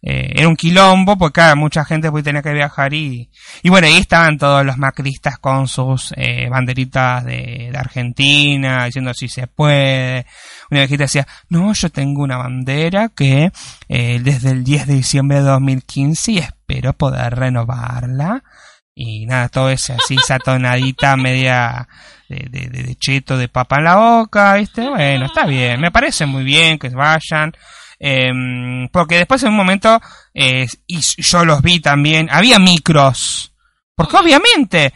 eh, era un quilombo, porque claro, mucha gente pues, tenía que viajar y, y bueno, ahí estaban todos los macristas con sus eh, banderitas de, de Argentina, diciendo si se puede. Una viejita decía, no, yo tengo una bandera que eh, desde el 10 de diciembre de 2015 y espero poder renovarla. Y nada, todo ese así, esa tonadita media de, de, de- cheto, de papa en la boca, ¿viste? Bueno, está bien, me parece muy bien que vayan. Em, porque después en un momento, eh, y yo los vi también, había micros. Porque obviamente,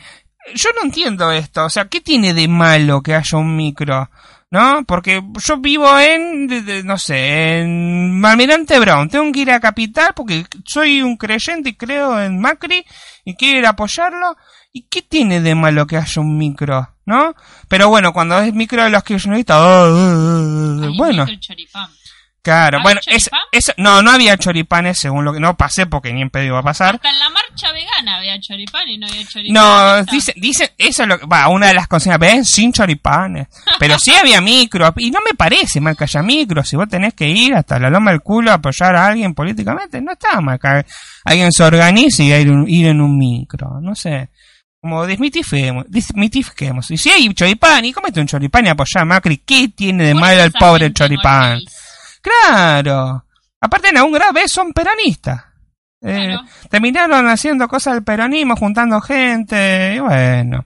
yo no entiendo esto. O sea, ¿qué tiene de malo que haya un micro? ¿No? Porque yo vivo en, de- de- no sé, en Almirante Brown. Tengo que ir a Capital porque soy un creyente y creo en Macri y quiero ir a apoyarlo. ¿Y qué tiene de malo que haya un micro? ¿No? Pero bueno, cuando es micro de los kirchneristas, oh, oh, oh, bueno. Claro, ¿Hay bueno, es, eso, no, no había choripanes según lo que, no pasé porque ni en pedo iba a pasar. Hasta en la marcha vegana había choripán y no había choripán. No, Está. dice, dice, eso es lo que, va, una de las consignas, ven, sin choripanes. Pero sí había micro, y no me parece mal que haya micro, si vos tenés que ir hasta la loma del culo a apoyar a alguien políticamente, no está mal que alguien se organice y ir, ir en un micro, no sé. Como desmitifiquemos, desmitifiquemos. Y si hay choripán, y comete un choripán y apoyar a Macri, ¿qué tiene de Por mal eso el pobre choripán? es. Claro. Aparte en algún grave son peronistas. Eh, Claro. Terminaron haciendo cosas del peronismo, juntando gente, y bueno.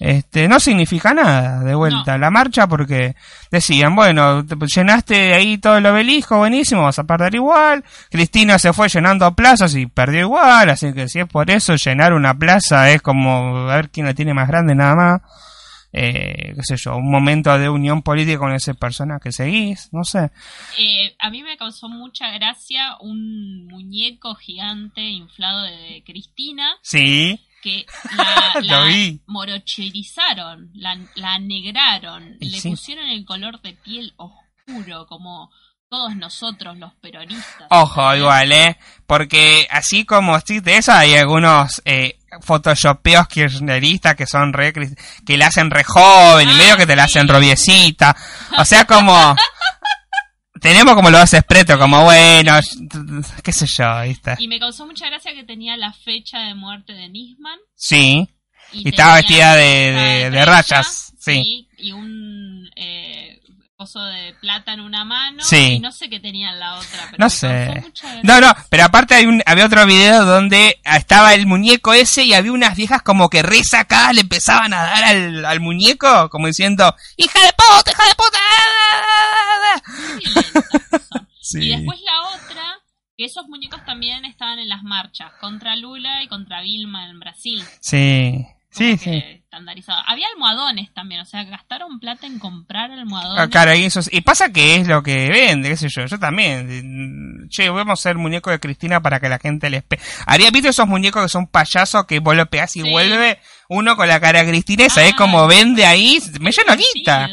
Este, no significa nada de vuelta la marcha porque decían, bueno, te- llenaste ahí todo el obelisco, buenísimo, vas a perder igual. Cristina se fue llenando plazas y perdió igual, así que si es por eso, llenar una plaza es como a ver quién la tiene más grande nada más. Eh, qué sé yo, un momento de unión política con ese persona que seguís, no sé. Eh, a mí me causó mucha gracia un muñeco gigante inflado de Cristina Sí, que la, vi. morocherizaron, la, la negraron, le sí. pusieron el color de piel oscuro, como todos nosotros los peronistas. Ojo, igual, ¿eh? Porque así como sí, de eso hay algunos eh, photoshopeos kirchneristas que son re, que la hacen re joven y medio que te la hacen robiecita. O sea, como... tenemos como lo hace Preto, como bueno, qué sé yo, ¿viste? Y me causó mucha gracia que tenía la fecha de muerte de Nisman. Sí, Y, Y estaba vestida de- de- de rayas, sí. Y un eh, coso de plata en una mano. Sí. Y no sé qué tenía en la otra. Pero no sé. No, no, pero aparte hay un, había otro video donde estaba el muñeco ese y había unas viejas como que resacadas le empezaban a dar al, al muñeco, como diciendo, hija de puta, hija de puta. Sí. Y después la otra, que esos muñecos también estaban en las marchas contra Lula y contra Vilma en Brasil. Sí, sí, Como sí. Estandarizado. Había almohadones también, o sea, gastaron plata en comprar almohadones. Ah, Claro, y, eso es- y pasa que es lo que vende, qué sé yo, yo también. Che, vamos a hacer muñeco de Cristina para que la gente les pe... Haría, ¿viste esos muñecos que son payasos que vos lo pegás y Sí. vuelve uno con la cara de Cristina y sabés Ah, cómo vende ahí? Me lleno guita.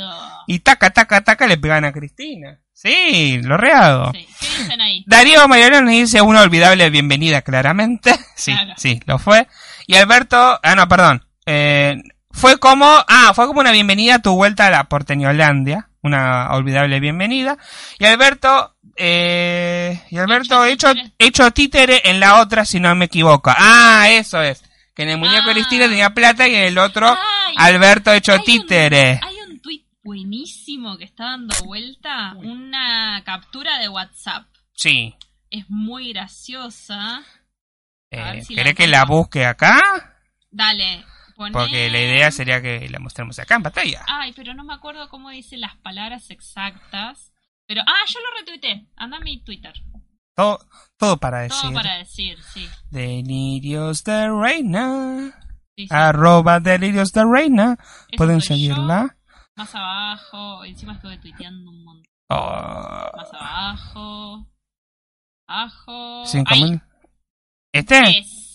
Y taca, taca, taca le pegan a Cristina. Sí, lo rehago. Sí. ¿Qué dicen ahí? Darío Mayorano nos dice una olvidable bienvenida, claramente. Sí, Claro. sí, lo fue. Y Alberto, ah, no, perdón. Eh, fue como, ah, fue como una bienvenida a tu vuelta a la Porteñolandia. Una olvidable bienvenida. Y Alberto, eh, y Alberto Hecho hecho, títere. en la otra, si no me equivoco. Ah, eso es. Que en el muñeco Ah. Cristina tenía plata y en el otro, Ay, Alberto hecho hay un- títere. hay un tuit buenísimo que está dando vuelta, una captura de WhatsApp. Sí. Es muy graciosa. Eh, la ¿Querés que la busque acá? Dale, Porque la idea sería que la mostremos acá en pantalla. Ay, pero no me acuerdo cómo dice las palabras exactas. Pero, ah, yo lo retuiteé. Anda a mi Twitter. Todo, todo para decir. Todo para decir, sí. Delirios de Reina. Sí, sí. Arroba Delirios de Reina. Pueden seguirla. yo, más abajo. Encima estuve tuiteando un montón. Oh, Más abajo. Abajo. cinco Ahí. mil. Este. Ese.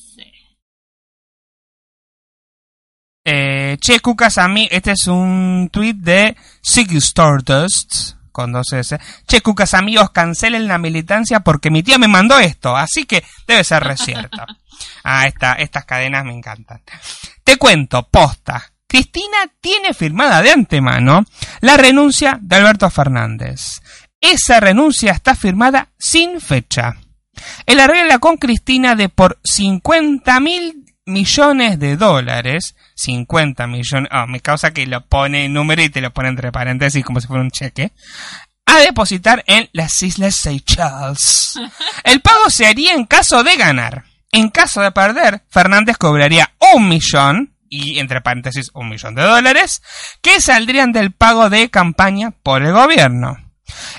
Eh, che, Cucas, a mí. Este es un tweet de Siggy Stardust. Con dos S. Che, Cucas, amigos, cancelen la militancia porque mi tía me mandó esto. Así que debe ser re cierto. Ah, esta, estas cadenas me encantan. Te cuento, posta. Cristina tiene firmada de antemano la renuncia de Alberto Fernández. Esa renuncia está firmada sin fecha. El arregla con Cristina de por 50 mil millones de dólares. 50 millones. Ah, me causa que lo pone en número y te lo pone entre paréntesis como si fuera un cheque. A depositar en las Islas Seychelles. El pago se haría en caso de ganar. En caso de perder, Fernández cobraría un millón, y entre paréntesis un millón de dólares, que saldrían del pago de campaña por el gobierno.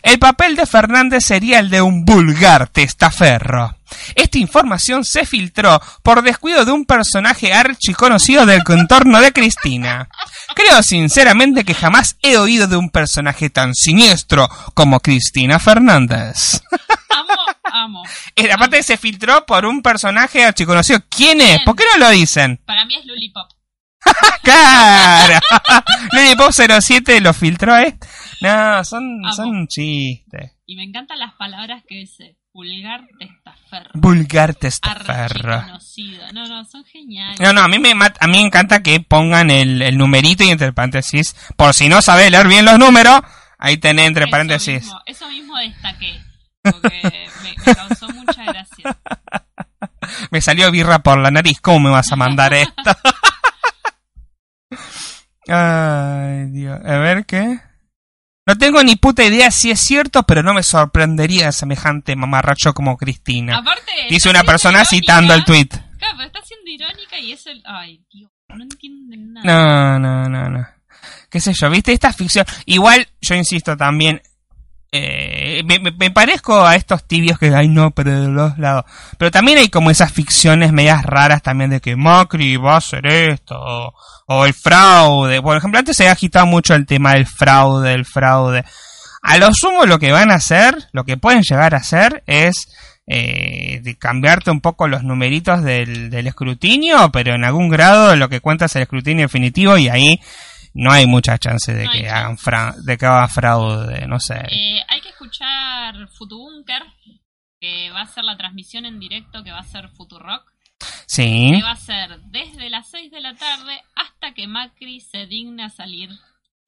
El papel de Fernández sería el de un vulgar testaferro. Esta información se filtró por descuido de un personaje archiconocido del contorno de Cristina. Creo sinceramente que jamás he oído de un personaje tan siniestro como Cristina Fernández. Amo, amo. Aparte se filtró por un personaje archiconocido. ¿Quién es? ¿Por qué no lo dicen? Para mí es Lulipop. ¡Claro! Lollipop 07 lo filtró, ¿eh? No, son, Amo. son chistes. Y me encantan las palabras que dice. Vulgar testaferro. Vulgar testaferro. Archiconocido. No, no, son geniales. No, no, a mí me mat- a mí me encanta que pongan el, el numerito y entre paréntesis. Por si no sabés leer bien los números, ahí tenés entre Eso paréntesis. mismo, eso mismo destaqué. Porque me, me causó mucha gracia. Me salió birra por la nariz. ¿Cómo me vas a mandar esto? Ay, Dios. A ver qué. No tengo ni puta idea si es cierto, pero no me sorprendería semejante mamarracho como Cristina. Aparte. Dice una persona irónica. citando el tweet. Claro, pero está siendo irónica y es el. Ay, Dios. No entienden nada. No, no, no, no. Qué sé yo, viste, esta ficción. Igual, yo insisto también. Eh, me, me- parezco a estos tibios que ay no, pero de los lados. Pero también hay como esas ficciones medias raras también de que Macri va a hacer esto. O, el fraude. Por ejemplo, antes se había agitado mucho el tema del fraude, el fraude. A lo sumo lo que van a hacer, lo que pueden llegar a hacer es eh, de cambiarte un poco los numeritos del, del escrutinio, pero en algún grado lo que cuenta es el escrutinio definitivo y ahí no hay mucha chance de No que hagan fra- de que hagan fraude, no sé. Eh, hay que escuchar Futubunker, que va a ser la transmisión en directo, que va a ser Futurock, Sí, que va a ser desde las 6 de la tarde hasta que Macri se digna salir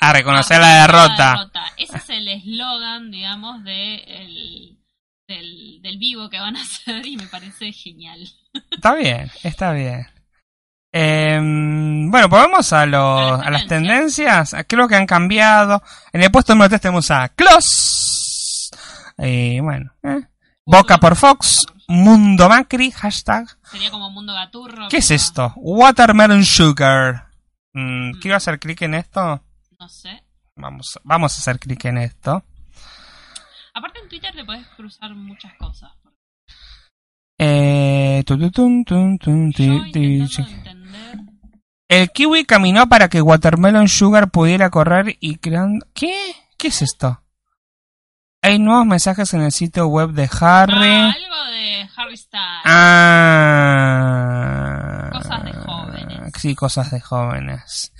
a reconocer a la derrota. Ese es el eslogan, digamos, de el- del, del vivo que van a hacer y me parece genial. Está bien, está bien. Em, bueno, pues vamos a, los, A las tendencias. Creo que han cambiado. En el puesto número 3 tenemos a Clos. Y bueno, eh. Boca por Fox. Mundo Macri. Hashtag. Sería como Mundo Gaturro. ¿Qué es pero esto? Watermelon Sugar. Mm, quiero hacer clic en esto. No sé. Vamos, vamos a hacer clic en esto. Aparte en Twitter te podés cruzar muchas cosas. Eh, tu, tu, tun, Yo ti, ti, intentando sí. entender. El kiwi caminó para que Watermelon Sugar pudiera correr y creando... ¿Qué? ¿Qué es esto? Hay nuevos mensajes en el sitio web de Harry. Ah, algo de Harry Styles. Ah. Cosas de jóvenes. Sí, cosas de jóvenes.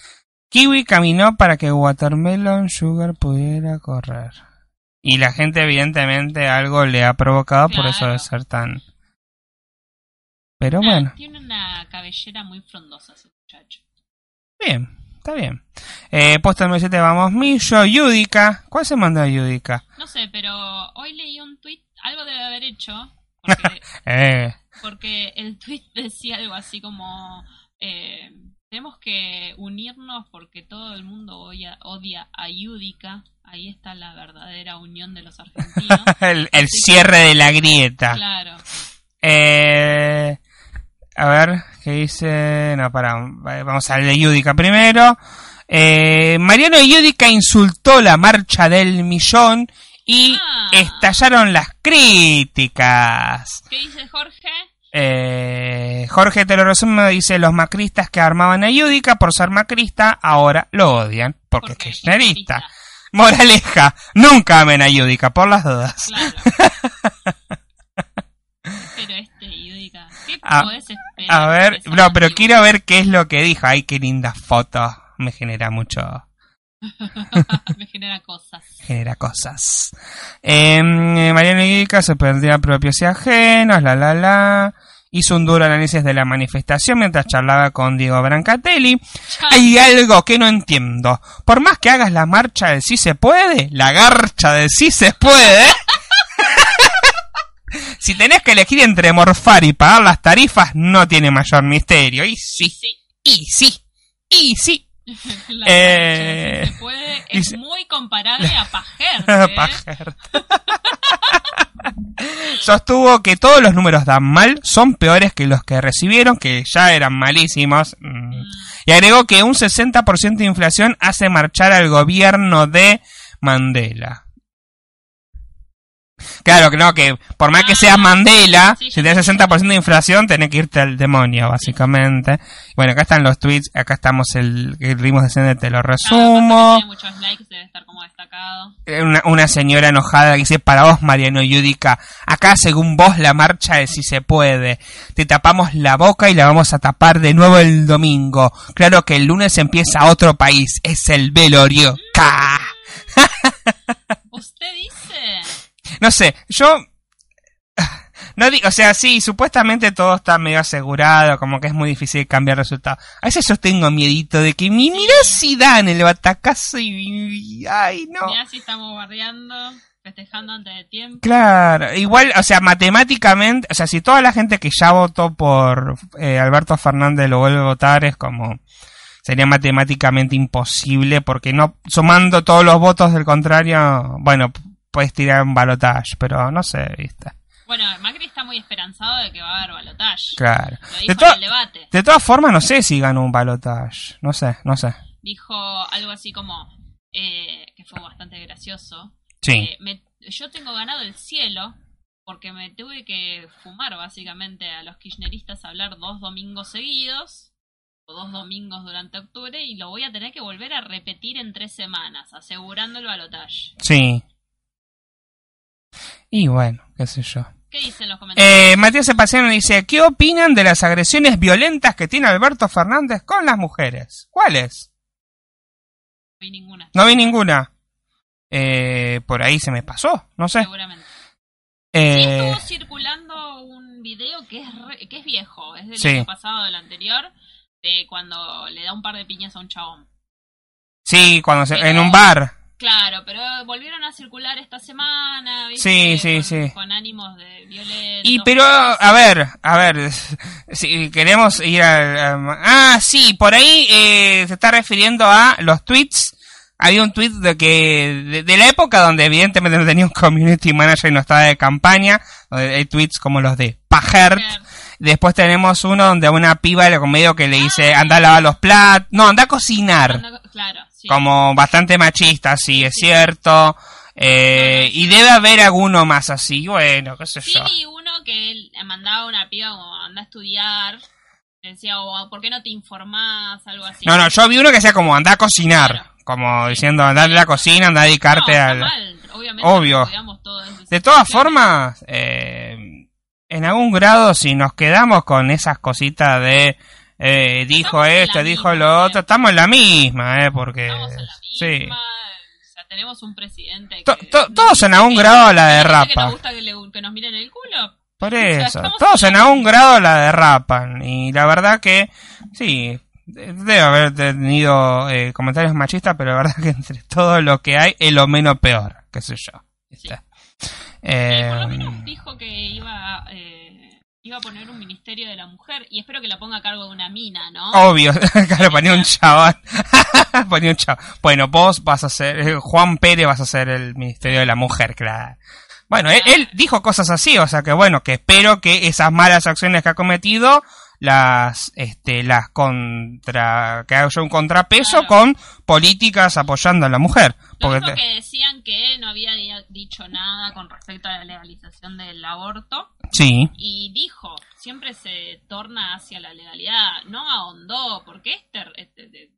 Kiwi caminó para que Watermelon Sugar pudiera correr. Y la gente evidentemente algo le ha provocado por eso de ser tan... Pero bueno. Tiene una cabellera muy frondosa muchacho. Bien, está bien. Eh, puesto número 7 vamos Millo, Yudica. ¿Cuál se mandó a Yudica? No sé, pero hoy leí un tweet, algo debe haber hecho, porque, Eh, porque el tweet decía algo así como, eh, tenemos que unirnos porque todo el mundo odia, odia a Yudica, ahí está la verdadera unión de los argentinos. el, el cierre de la grieta. claro. Eh, a ver, ¿qué dice? No, para, vamos al de Yudica primero. Eh, Mariano Yudica insultó la marcha del millón y Ah. estallaron las críticas. ¿Qué dice Jorge? Eh, Jorge te lo resume, dice los macristas que armaban a Yudica por ser macrista ahora lo odian porque, es kirchnerista. Moraleja, nunca amen a Yudica por las dudas. Claro. pero este Yudica, ¿qué A- podés esperar? A de ver, no, pero quiero ver qué es lo que dijo. Ay, qué linda foto. Me genera mucho, Me genera cosas. genera cosas. Eh, Mariano Yudica se perdía propios y ajenos, la la la. Hizo un duro análisis de la manifestación mientras charlaba con Diego Brancatelli. Hay algo que no entiendo. Por más que hagas la marcha del sí se puede, la garcha del sí se puede. si tenés que elegir entre morfar y pagar las tarifas, no tiene mayor misterio. Y sí, Sí. y sí, y sí. La Eh, se puede, es se- muy comparable a Pajer. ¿eh? Pajer. Sostuvo que todos los números dan mal, son peores que los que recibieron, que ya eran malísimos. Mm. Y agregó que un 60% de inflación hace marchar al gobierno de Mandela. Claro que no, que por más que Ah, seas Mandela, sí, si tenés sé. 60% de inflación, tenés que irte al demonio, básicamente. Bueno, acá están los tweets, acá estamos el, el ritmo de te lo Ah, resumo. tiene muchos likes, debe estar como destacado. Eh, una, una señora enojada que dice, para vos, Mariano Yudica, acá según vos la marcha es si se puede. Te tapamos la boca y la vamos a tapar de nuevo el domingo. Claro que el lunes empieza otro país, es el velorio. ¡Ca! No sé, yo... No digo, o sea, sí, supuestamente todo está medio asegurado, como que es muy difícil cambiar resultados. A veces yo tengo miedito de que mi mira si dan el batacazo y... Ay, no. Mirá si estamos bardeando, festejando antes de tiempo. Claro, igual, o sea, matemáticamente, o sea, si toda la gente que ya votó por eh, Alberto Fernández lo vuelve a votar, es como, sería matemáticamente imposible, porque no, sumando todos los votos del contrario, bueno, puedes tirar un balotage, pero no sé, viste. Bueno, Macri está muy esperanzado de que va a haber balotaje. Claro. Lo De, dijo to- en el debate. de todas formas, no sé si ganó un balotage. No sé, no sé. Dijo algo así como eh, que fue bastante gracioso. Sí. Eh, me- yo tengo ganado el cielo porque me tuve que fumar básicamente a los kirchneristas a hablar dos domingos seguidos o dos domingos durante octubre y lo voy a tener que volver a repetir en tres semanas, asegurando el balotaje. Sí. Y bueno, qué sé yo. ¿Qué dicen los comentarios? Eh, Matías Sebastián dice, ¿qué opinan de las agresiones violentas que tiene Alberto Fernández con las mujeres? ¿Cuáles? no vi ninguna. No vi ninguna. Eh, por ahí se me pasó, no sé. Seguramente. Sí, Eh, estuvo circulando un video que es, re- que es viejo, es del Sí. año pasado, del anterior, de cuando le da un par de piñas a un chabón. sí, cuando se, pero- en un bar. Claro, pero volvieron a circular esta semana, ¿viste? Sí, sí, con, sí. Con ánimos de violentos. Y pero, a ver, a ver, si queremos ir a... a- ah, sí, por ahí eh, se está refiriendo a los tweets. Había un tweet de que de, de la época donde evidentemente no tenía un community manager y no estaba de campaña, donde hay tweets como los de Pajert. Después tenemos uno donde a una piba le medio que le dice anda a lavar los platos, no, anda a cocinar. Anda- Claro, sí. Como bastante machista, sí, Sí, es sí. cierto. Eh, y debe haber alguno más así, bueno, qué sé Sí yo. vi uno que él mandaba a una piba como anda a estudiar. Decía, o ¿por qué no te informás? Algo así. No, no, yo vi uno que sea como anda a cocinar. Claro. Como diciendo, andar a la cocina, anda a dedicarte no, al... mal, obviamente. Obvio. De todas formas, eh, en algún grado, si nos quedamos con esas cositas de eh, dijo esto, dijo misma, lo ¿eh? otro, estamos en la misma, ¿eh? Porque... Estamos en la Sí. misma. O sea, tenemos un presidente. To- que to- todos en algún grado la derrapa. Que nos gusta que, le- que nos miren el culo. Por O sea, eso, todos en algún grado la derrapan. Y la verdad que, sí, debe haber tenido eh, comentarios machistas, pero la verdad que entre todo lo que hay es lo menos peor, qué sé yo. ¿viste? Eh, por lo menos dijo que iba, eh, iba a poner un ministerio de la mujer y espero que la ponga a cargo de una mina, ¿no? obvio, claro, ponía un chabón. ponía un chabón. Bueno, vos vas a ser, eh, Juan Pérez vas a ser el Ministerio de la Mujer, claro. Bueno, él, él dijo cosas así, o sea que bueno, que espero que esas malas acciones que ha cometido las este las contra que haya un contrapeso Claro. con políticas apoyando a la mujer Lo porque te- que decían que no había di- dicho nada con respecto a la legalización del aborto sí y dijo, siempre se torna hacia la legalidad, no ahondó, porque este, este,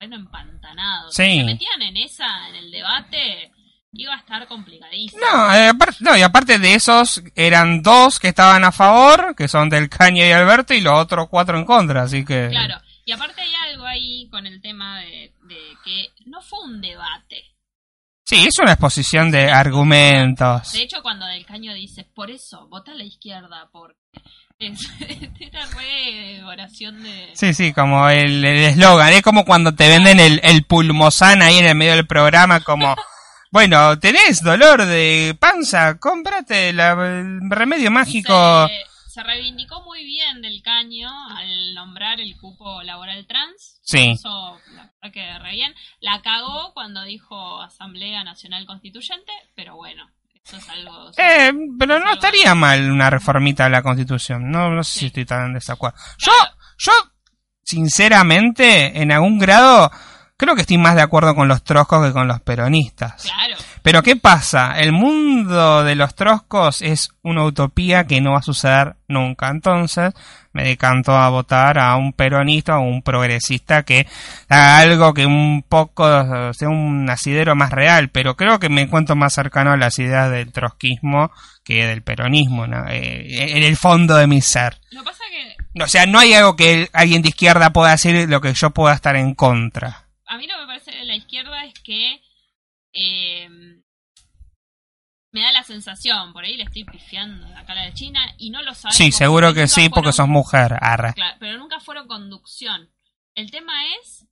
este empantanado, Sí. si se metían en esa, en el debate, iba a estar complicadísimo. no, eh, no, y aparte de esos eran dos que estaban a favor que son del Caña y Alberto y los otros cuatro en contra así que Claro, y aparte hay algo ahí con el tema de, de que no fue un debate. Sí es una exposición de argumentos De hecho, cuando Del Caño dice, por eso, vota a la izquierda, porque es, era re oración de... Sí, sí, como el eslogan. Es como cuando te venden el, el pulmosan ahí en el medio del programa, como, bueno, tenés dolor de panza, cómprate la- el remedio mágico. Se, se reivindicó muy bien Del Caño al nombrar el cupo laboral trans. Sí. Eso, que re bien. La cagó cuando dijo Asamblea Nacional Constituyente, pero bueno, eso es algo... Eh, pero es no algo- estaría mal una reformita de la constitución. No, no sé si estoy tan en desacuerdo. Yo, yo, sinceramente, en algún grado, creo que estoy más de acuerdo con los troscos que con los peronistas. Claro, Pero ¿qué pasa? El mundo de los troscos es una utopía que no va a suceder nunca. Entonces me decanto a votar a un peronista o un progresista que haga algo que un poco sea un asidero más real. Pero creo que me encuentro más cercano a las ideas del trotskismo que del peronismo, ¿no? Eh, en el fondo de mi ser. lo pasa que O sea, no hay algo que alguien de izquierda pueda decir lo que yo pueda estar en contra. a mí lo que me parece de la izquierda es que eh, me da la sensación, por ahí le estoy pifiando la cara de China y no lo sabemos. Sí, seguro que sí, porque sos mujer. Claro, pero nunca fueron conducción. El tema es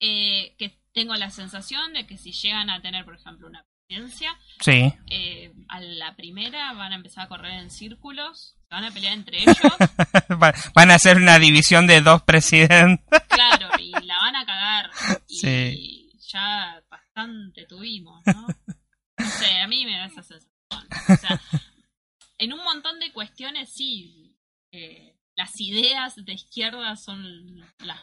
eh, que tengo la sensación de que si llegan a tener, por ejemplo, una presidencia, Sí. eh, a la primera van a empezar a correr en círculos, se van a pelear entre ellos, Va- Van a hacer una división de dos presidentes. claro, y la van a cagar. Y Sí. ya bastante tuvimos, ¿no? Sé, a mí me da esa sensación. O sea, en un montón cuestiones sí, eh, las ideas de izquierda son las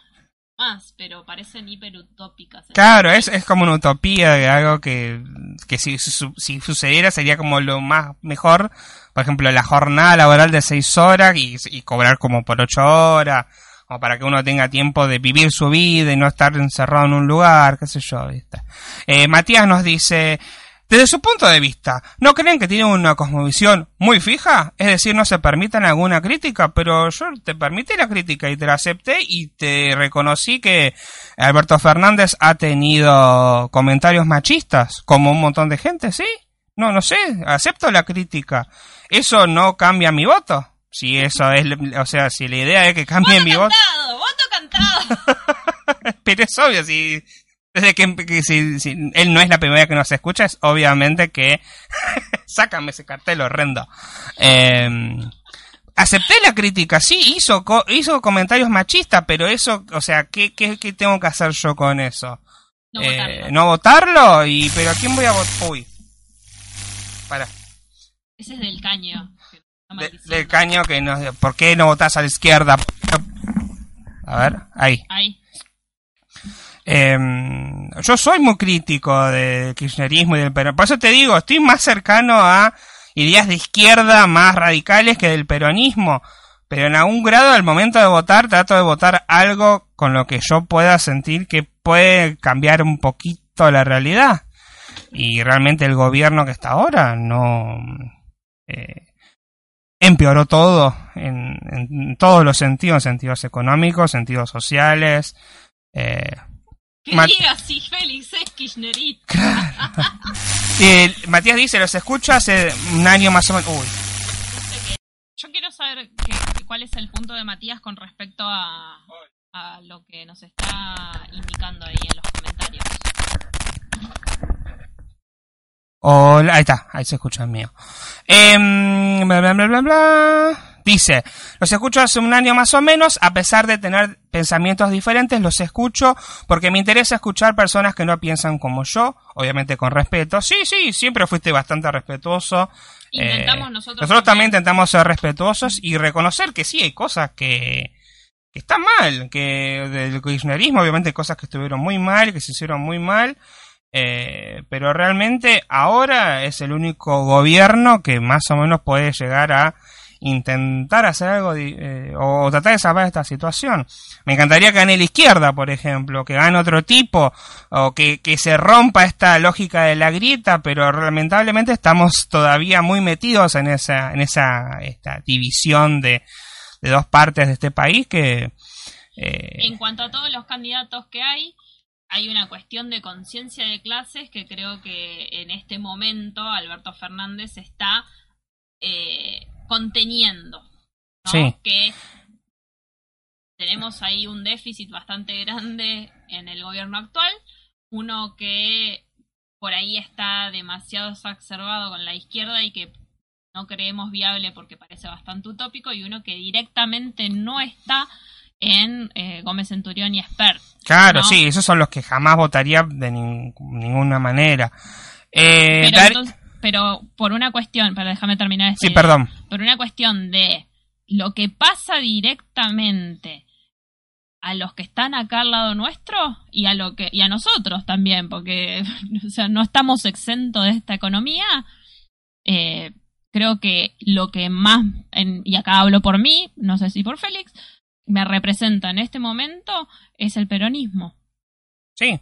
más, pero parecen hiperutópicas. Claro, es, es como una utopía de algo que, que si, su- si sucediera sería como lo más mejor. Por ejemplo, la jornada laboral de seis horas y, cobrar como por ocho horas. O para que uno tenga tiempo de vivir su vida y no estar encerrado en un lugar, qué sé yo. Eh, Matías nos dice, desde su punto de vista, ¿no creen que tienen una cosmovisión muy fija? Es decir, no se permitan alguna crítica, pero yo te permití la crítica y te la acepté y te reconocí que Alberto Fernández ha tenido comentarios machistas, como un montón de gente, ¿sí? No, no sé, acepto la crítica. Eso no cambia mi voto. Si eso es, o sea, si la idea es que cambie ¡Voto mi voto, cantado! ¡Voto cantado! pero es obvio, si, desde que, que si, si él no es la primera que nos escucha, es obviamente que, sácame ese cartel horrendo. Eh, acepté la crítica, sí, hizo, co- hizo comentarios machistas, pero eso, o sea, ¿qué, qué, qué tengo que hacer yo con eso? No Eh, votarlo. ¿No votarlo? Y, pero ¿a quién voy a votar? Uy. Para. Ese es del caño. De- del caño que no, ¿por qué no votás a la izquierda? A ver, ahí. Ahí. Eh, yo soy muy crítico del kirchnerismo y del peronismo. Por eso te digo, estoy más cercano a ideas de izquierda más radicales que del peronismo. Pero en algún grado, al momento de votar, trato de votar algo con lo que yo pueda sentir que puede cambiar un poquito la realidad. Y realmente el gobierno que está ahora no eh, empeoró todo en, en todos los sentidos, sentidos económicos, sentidos sociales. Eh, Que Mat- diga si Félix es kirchnerista. Eh, Matías dice, los escucho hace un año más o menos. Uy, Yo quiero saber qué- cuál es el punto de Matías con respecto a, a lo que nos está indicando ahí en los comentarios. hola, ahí está, ahí se escucha el mío. Em, bla, bla, bla, bla, bla. Dice, los escucho hace un año más o menos, a pesar de tener pensamientos diferentes, los escucho porque me interesa escuchar personas que no piensan como yo, obviamente con respeto. Sí, sí, siempre fuiste bastante respetuoso. Intentamos Eh, nosotros. Nosotros también intentamos ser respetuosos y reconocer que sí hay cosas que, que están mal, que del kirchnerismo obviamente hay cosas que estuvieron muy mal, que se hicieron muy mal, eh, pero realmente ahora es el único gobierno que más o menos puede llegar a intentar hacer algo eh, o tratar de salvar esta situación. Me encantaría que gane la izquierda, por ejemplo, que gane otro tipo, o que, que se rompa esta lógica de la grieta, pero lamentablemente estamos todavía muy metidos en esa, en esa esta división de, de dos partes de este país que eh, En cuanto a todos los candidatos que hay, hay una cuestión de conciencia de clases que creo que en este momento Alberto Fernández está eh, conteniendo. ¿no? Sí. Que tenemos ahí un déficit bastante grande en el gobierno actual. Uno que por ahí está demasiado exacerbado con la izquierda y que no creemos viable porque parece bastante utópico. Y uno que directamente no está en eh, Gómez Centurión y Esper. claro, ¿no? sí, esos son los que jamás votaría de nin- ninguna manera. Eh, Pero, Dar- entonces- pero por una cuestión, para déjame terminar este sí, perdón. por una cuestión de lo que pasa directamente a los que están acá al lado nuestro y a lo que y a nosotros también porque o sea no estamos exentos de esta economía eh, creo que lo que más en- y acá hablo por mí no sé si por Félix me representa en este momento es el peronismo Sí,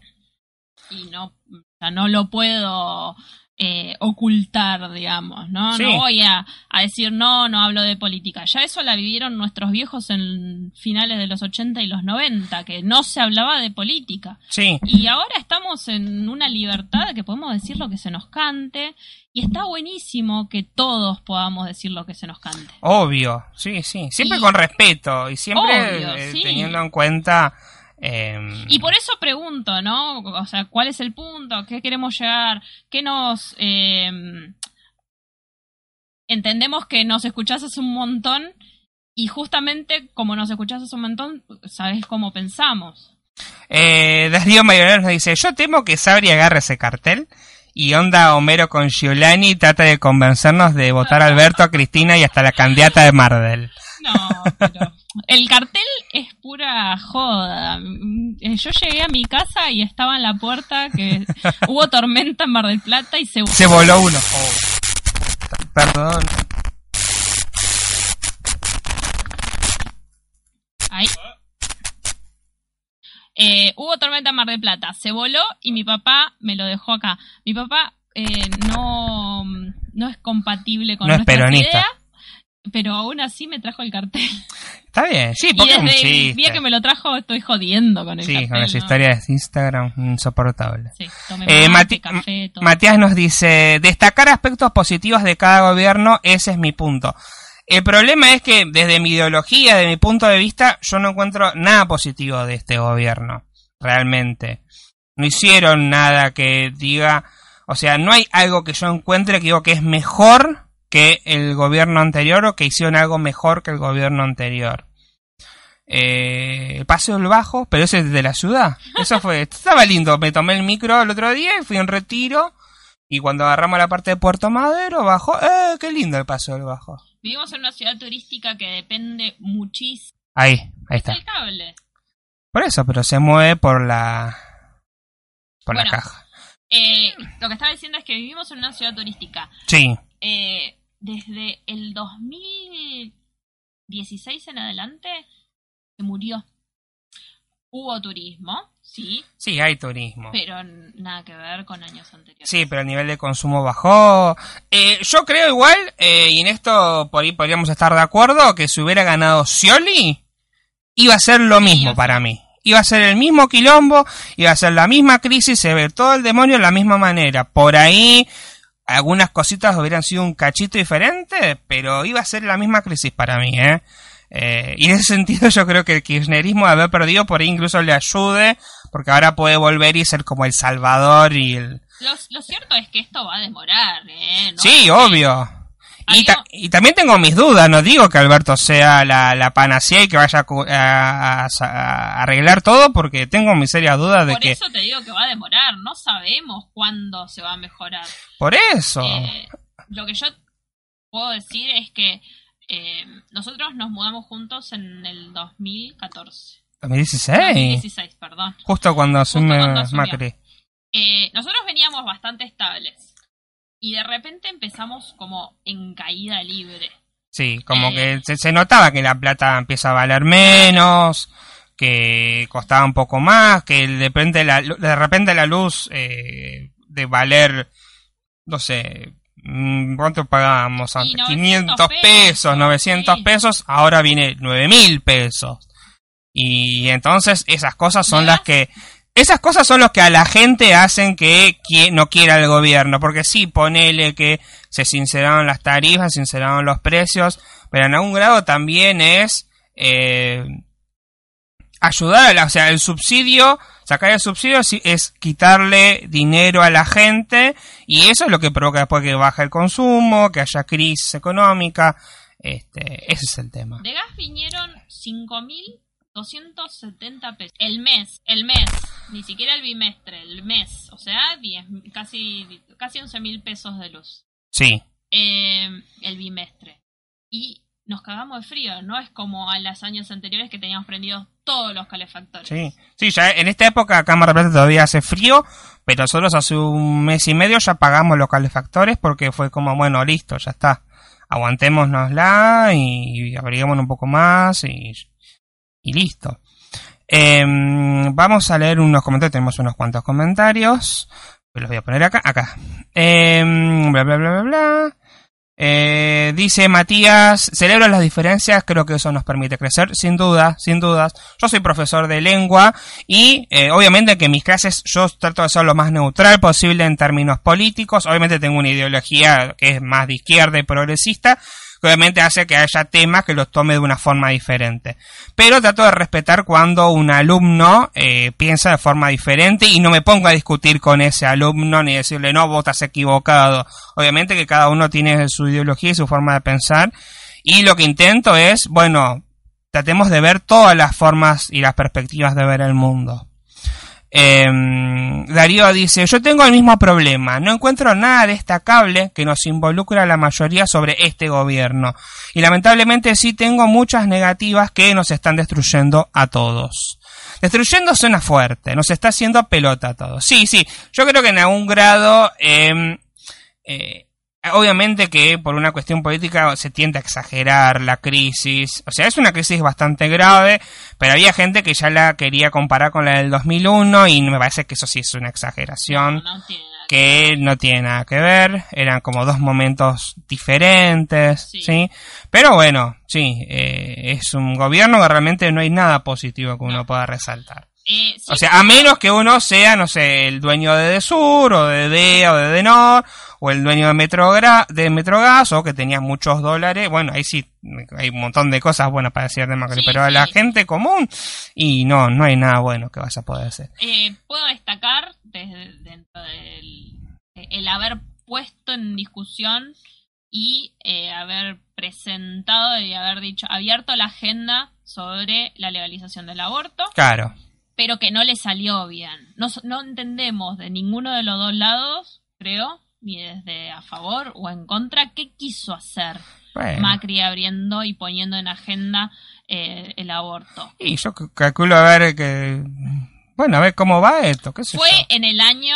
y no, o sea, no lo puedo eh, ocultar, digamos, ¿no? Sí. No voy a, a decir no, no hablo de política. Ya eso la vivieron nuestros viejos en finales de los 80 y los 90, que no se hablaba de política. sí. Y ahora estamos en una libertad que podemos decir lo que se nos cante y está buenísimo que todos podamos decir lo que se nos cante. Obvio, sí, sí. Siempre Y- con respeto y siempre Obvio, eh, sí. teniendo en cuenta. Eh, Y por eso pregunto, ¿no? O sea, ¿cuál es el punto? ¿A ¿Qué queremos llegar? ¿Qué nos... eh, entendemos que nos escuchás hace un montón y justamente como nos escuchás hace un montón, sabes cómo pensamos. Eh, Darío Mayoral nos dice, yo temo que Sabri agarre ese cartel Y onda Homero con Giuliani trata de convencernos de votar a Alberto, a Cristina y hasta la candidata de Mardel. No, pero el cartel es pura joda. Eh, Yo llegué a mi casa y estaba en la puerta que hubo tormenta en Mar del Plata y se... Se voló uno. Oh. Perdón. Ahí. Eh, hubo tormenta en Mar del Plata, se voló y mi papá me lo dejó acá. Mi papá eh, no, no es compatible con No es nuestras peronista. ideas, pero aún así me trajo el cartel. Está bien, sí, Y porque es un desde el día que me lo trajo estoy jodiendo con el Sí, cartel. con las ¿no? historias de Instagram insoportables. Sí, Eh, mate, café, todo. Matías nos dice, destacar aspectos positivos de cada gobierno, ese es mi punto. El problema es que desde mi ideología, de mi punto de vista, yo no encuentro nada positivo de este gobierno, realmente. No hicieron nada que diga, o sea, no hay algo que yo encuentre que digo que es mejor que el gobierno anterior o que hicieron algo mejor que el gobierno anterior. Eh, el Paseo del Bajo, pero ese es de la ciudad. Eso fue, estaba lindo. Me tomé el micro el otro día y fui en retiro. Y cuando agarramos la parte de Puerto Madero, bajó, ¡eh, qué lindo el Paseo del Bajo! Vivimos en una ciudad turística que depende muchísimo Ahí, ahí está. cable. Por eso, pero se mueve por la, por Bueno. la caja. Eh, lo que estaba diciendo es que vivimos en una ciudad turística. Sí, Eh, desde el 2016 en adelante se murió. Hubo turismo, sí, sí, hay turismo. pero nada que ver con años anteriores. Sí, pero el nivel de consumo bajó. Eh, yo creo igual, eh, y en esto por ahí podríamos estar de acuerdo, que si hubiera ganado Scioli, iba a ser lo mismo para mí. Iba a ser el mismo quilombo, iba a ser la misma crisis, se ve todo el demonio de la misma manera. Por ahí algunas cositas hubieran sido un cachito diferente, pero iba a ser la misma crisis para mí, ¿eh? Eh, y en ese sentido yo creo que el kirchnerismo de haber perdido por ahí incluso le ayude, porque ahora puede volver y ser como el salvador y el, Lo, lo cierto es que esto va a demorar, ¿eh? ¿No? Sí, obvio. Y, ta- también tengo mis dudas, no digo que Alberto sea la, la panacea y que vaya a, arreglar todo, porque tengo mis serias dudas de Por que... eso te digo que va a demorar. No sabemos cuándo se va a mejorar. Por eso. Eh, lo que yo puedo decir es que eh, nosotros nos mudamos juntos en el 2014. 2016. 2016, perdón. Justo cuando asume cuando asumió. Macri. Eh, nosotros veníamos bastante estables. Y de repente empezamos como en caída libre. Sí, como Eh. que se, se notaba que la plata empieza a valer menos, que costaba un poco más, que de repente la, de repente la luz eh, de valer, no sé, mm, ¿cuánto pagábamos antes? 900 500 pesos, pesos, 900 sí. pesos, ahora viene 9000 pesos. Y entonces esas cosas son las que... Esas cosas son los que a la gente hacen que no quiera el gobierno, porque sí, ponele que se sinceraron las tarifas, sinceraron los precios, pero en algún grado también es eh, ayudar, o sea, el subsidio, sacar el subsidio es quitarle dinero a la gente y eso es lo que provoca después que baje el consumo, que haya crisis económica, este, ese es el tema. De gas vinieron 5.270 pesos. El mes, el mes. Ni siquiera el bimestre, el mes. O sea, 10, casi, casi 11.000 pesos de luz. Sí, Eh, el bimestre. Y nos cagamos de frío. No es como a los años anteriores que teníamos prendidos todos los calefactores. sí, sí, ya en esta época acá en Mar del Plata todavía hace frío, pero nosotros hace un mes y medio ya pagamos los calefactores porque fue como, bueno, listo, ya está. Aguantémonosla y abriguémonos un poco más y, y listo. Em, vamos a leer unos comentarios, tenemos unos cuantos comentarios. Los voy a poner acá, acá. Em, bla, bla, bla, bla, bla. Eh, dice Matías, celebro las diferencias, creo que eso nos permite crecer, sin duda, sin dudas. Yo soy profesor de lengua y eh, obviamente que mis clases yo trato de ser lo más neutral posible en términos políticos. Obviamente tengo una ideología que es más de izquierda y progresista, que obviamente hace que haya temas que los tome de una forma diferente. Pero trato de respetar cuando un alumno eh, piensa de forma diferente y no me pongo a discutir con ese alumno ni decirle no, vos estás equivocado. Obviamente que cada uno tiene su ideología y su forma de pensar. Y lo que intento es, bueno, tratemos de ver todas las formas y las perspectivas de ver el mundo. Em, Darío dice, yo tengo el mismo problema, no encuentro nada destacable que nos involucre a la mayoría sobre este gobierno. Y lamentablemente sí tengo muchas negativas que nos están destruyendo a todos. Destruyendo suena fuerte, nos está haciendo pelota a todos. Sí, sí, yo creo que en algún grado... em, eh, Obviamente que por una cuestión política se tiende a exagerar la crisis. O sea, es una crisis bastante grave, pero había gente que ya la quería comparar con la del 2001 y me parece que eso sí es una exageración. No, no que no tiene nada que ver, eran como dos momentos diferentes, ¿sí? Sí. Pero bueno, sí, eh, es un gobierno que realmente no hay nada positivo que uno pueda resaltar. Eh, sí, O sea, a menos que uno sea, no sé, el dueño de Desur, o de DEA, o de Denor, o el dueño de, Metrogra de Metrogas, o que tenía muchos dólares. Bueno, ahí sí, hay un montón de cosas buenas para decir de Macri, Sí, pero a la gente común, y no, no hay nada bueno que vaya a poder hacer. Eh, puedo destacar desde dentro del el haber puesto en discusión y eh, haber presentado y haber dicho abierto la agenda sobre la legalización del aborto, Claro. Pero que no le salió bien. No, no entendemos de ninguno de los dos lados, creo, ni desde a favor o en contra, qué quiso hacer Bueno. Macri abriendo y poniendo en agenda eh, el aborto. Y yo calculo a ver que... Bueno, a ver cómo va esto, qué Fue yo. en el año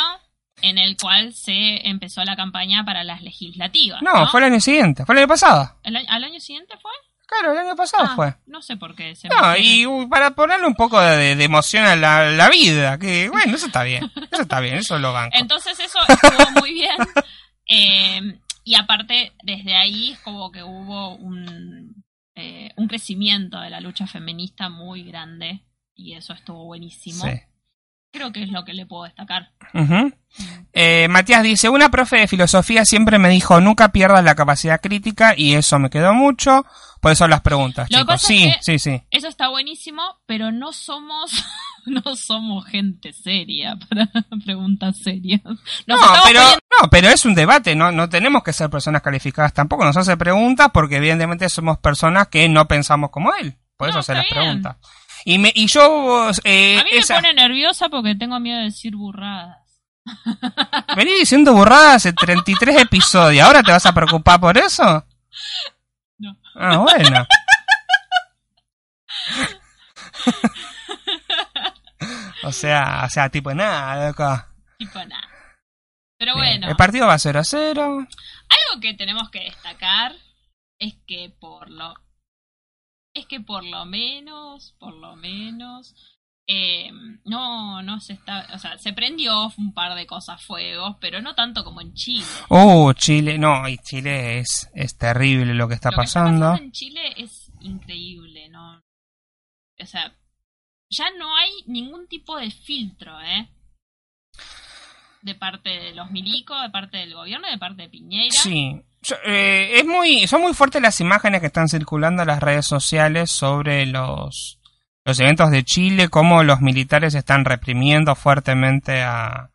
en el cual se empezó la campaña para las legislativas. No, No, fue el año siguiente, fue el año pasado. ¿El año- ¿Al año siguiente fue? Claro, el año pasado Ah, fue. No sé por qué se No, me- y para ponerle un poco de, de emoción a la, la vida, que bueno, eso está bien, eso está bien, eso lo banco. Entonces eso estuvo muy bien. Eh, y aparte, desde ahí es como que hubo un, eh, un crecimiento de la lucha feminista muy grande. Y eso estuvo buenísimo. Sí. Creo que es lo que le puedo destacar. Ujú. Eh, Matías dice, una profe de filosofía siempre me dijo, nunca pierdas la capacidad crítica y eso me quedó mucho, por eso las preguntas, Lo chicos. Sí, es que- sí, sí. Eso está buenísimo, pero no somos, no somos gente seria para preguntas serias. Nos No, pero, poniendo- no, pero es un debate, no, no tenemos que ser personas calificadas tampoco, nos hace preguntas porque evidentemente somos personas que no pensamos como él, por No, eso se las pregunta. Y, me, y yo, eh, A mí esa- me pone nerviosa porque tengo miedo de decir burradas. Vení diciendo burradas hace 33 episodios. ¿Ahora te vas a preocupar por eso? Ah, bueno. o sea, o sea, tipo nada, loco. Tipo nada. Pero Bien. bueno, El partido va 0 a 0. algo que tenemos que destacar es que por lo es que por lo menos, por lo menos eh, no, no se está, o sea, se prendió un par de cosas fuegos, pero no tanto como en Chile. Uh, Chile, no, y Chile es, es terrible lo que está Lo que está pasando. pasando en Chile es increíble, ¿no? O sea, ya no hay ningún tipo de filtro, ¿eh? De parte de los milicos, de parte del gobierno, de parte de Piñera. Sí. Yo, eh, es muy, son muy fuertes las imágenes que están circulando en las redes sociales sobre los, los eventos de Chile, cómo los militares están reprimiendo fuertemente a,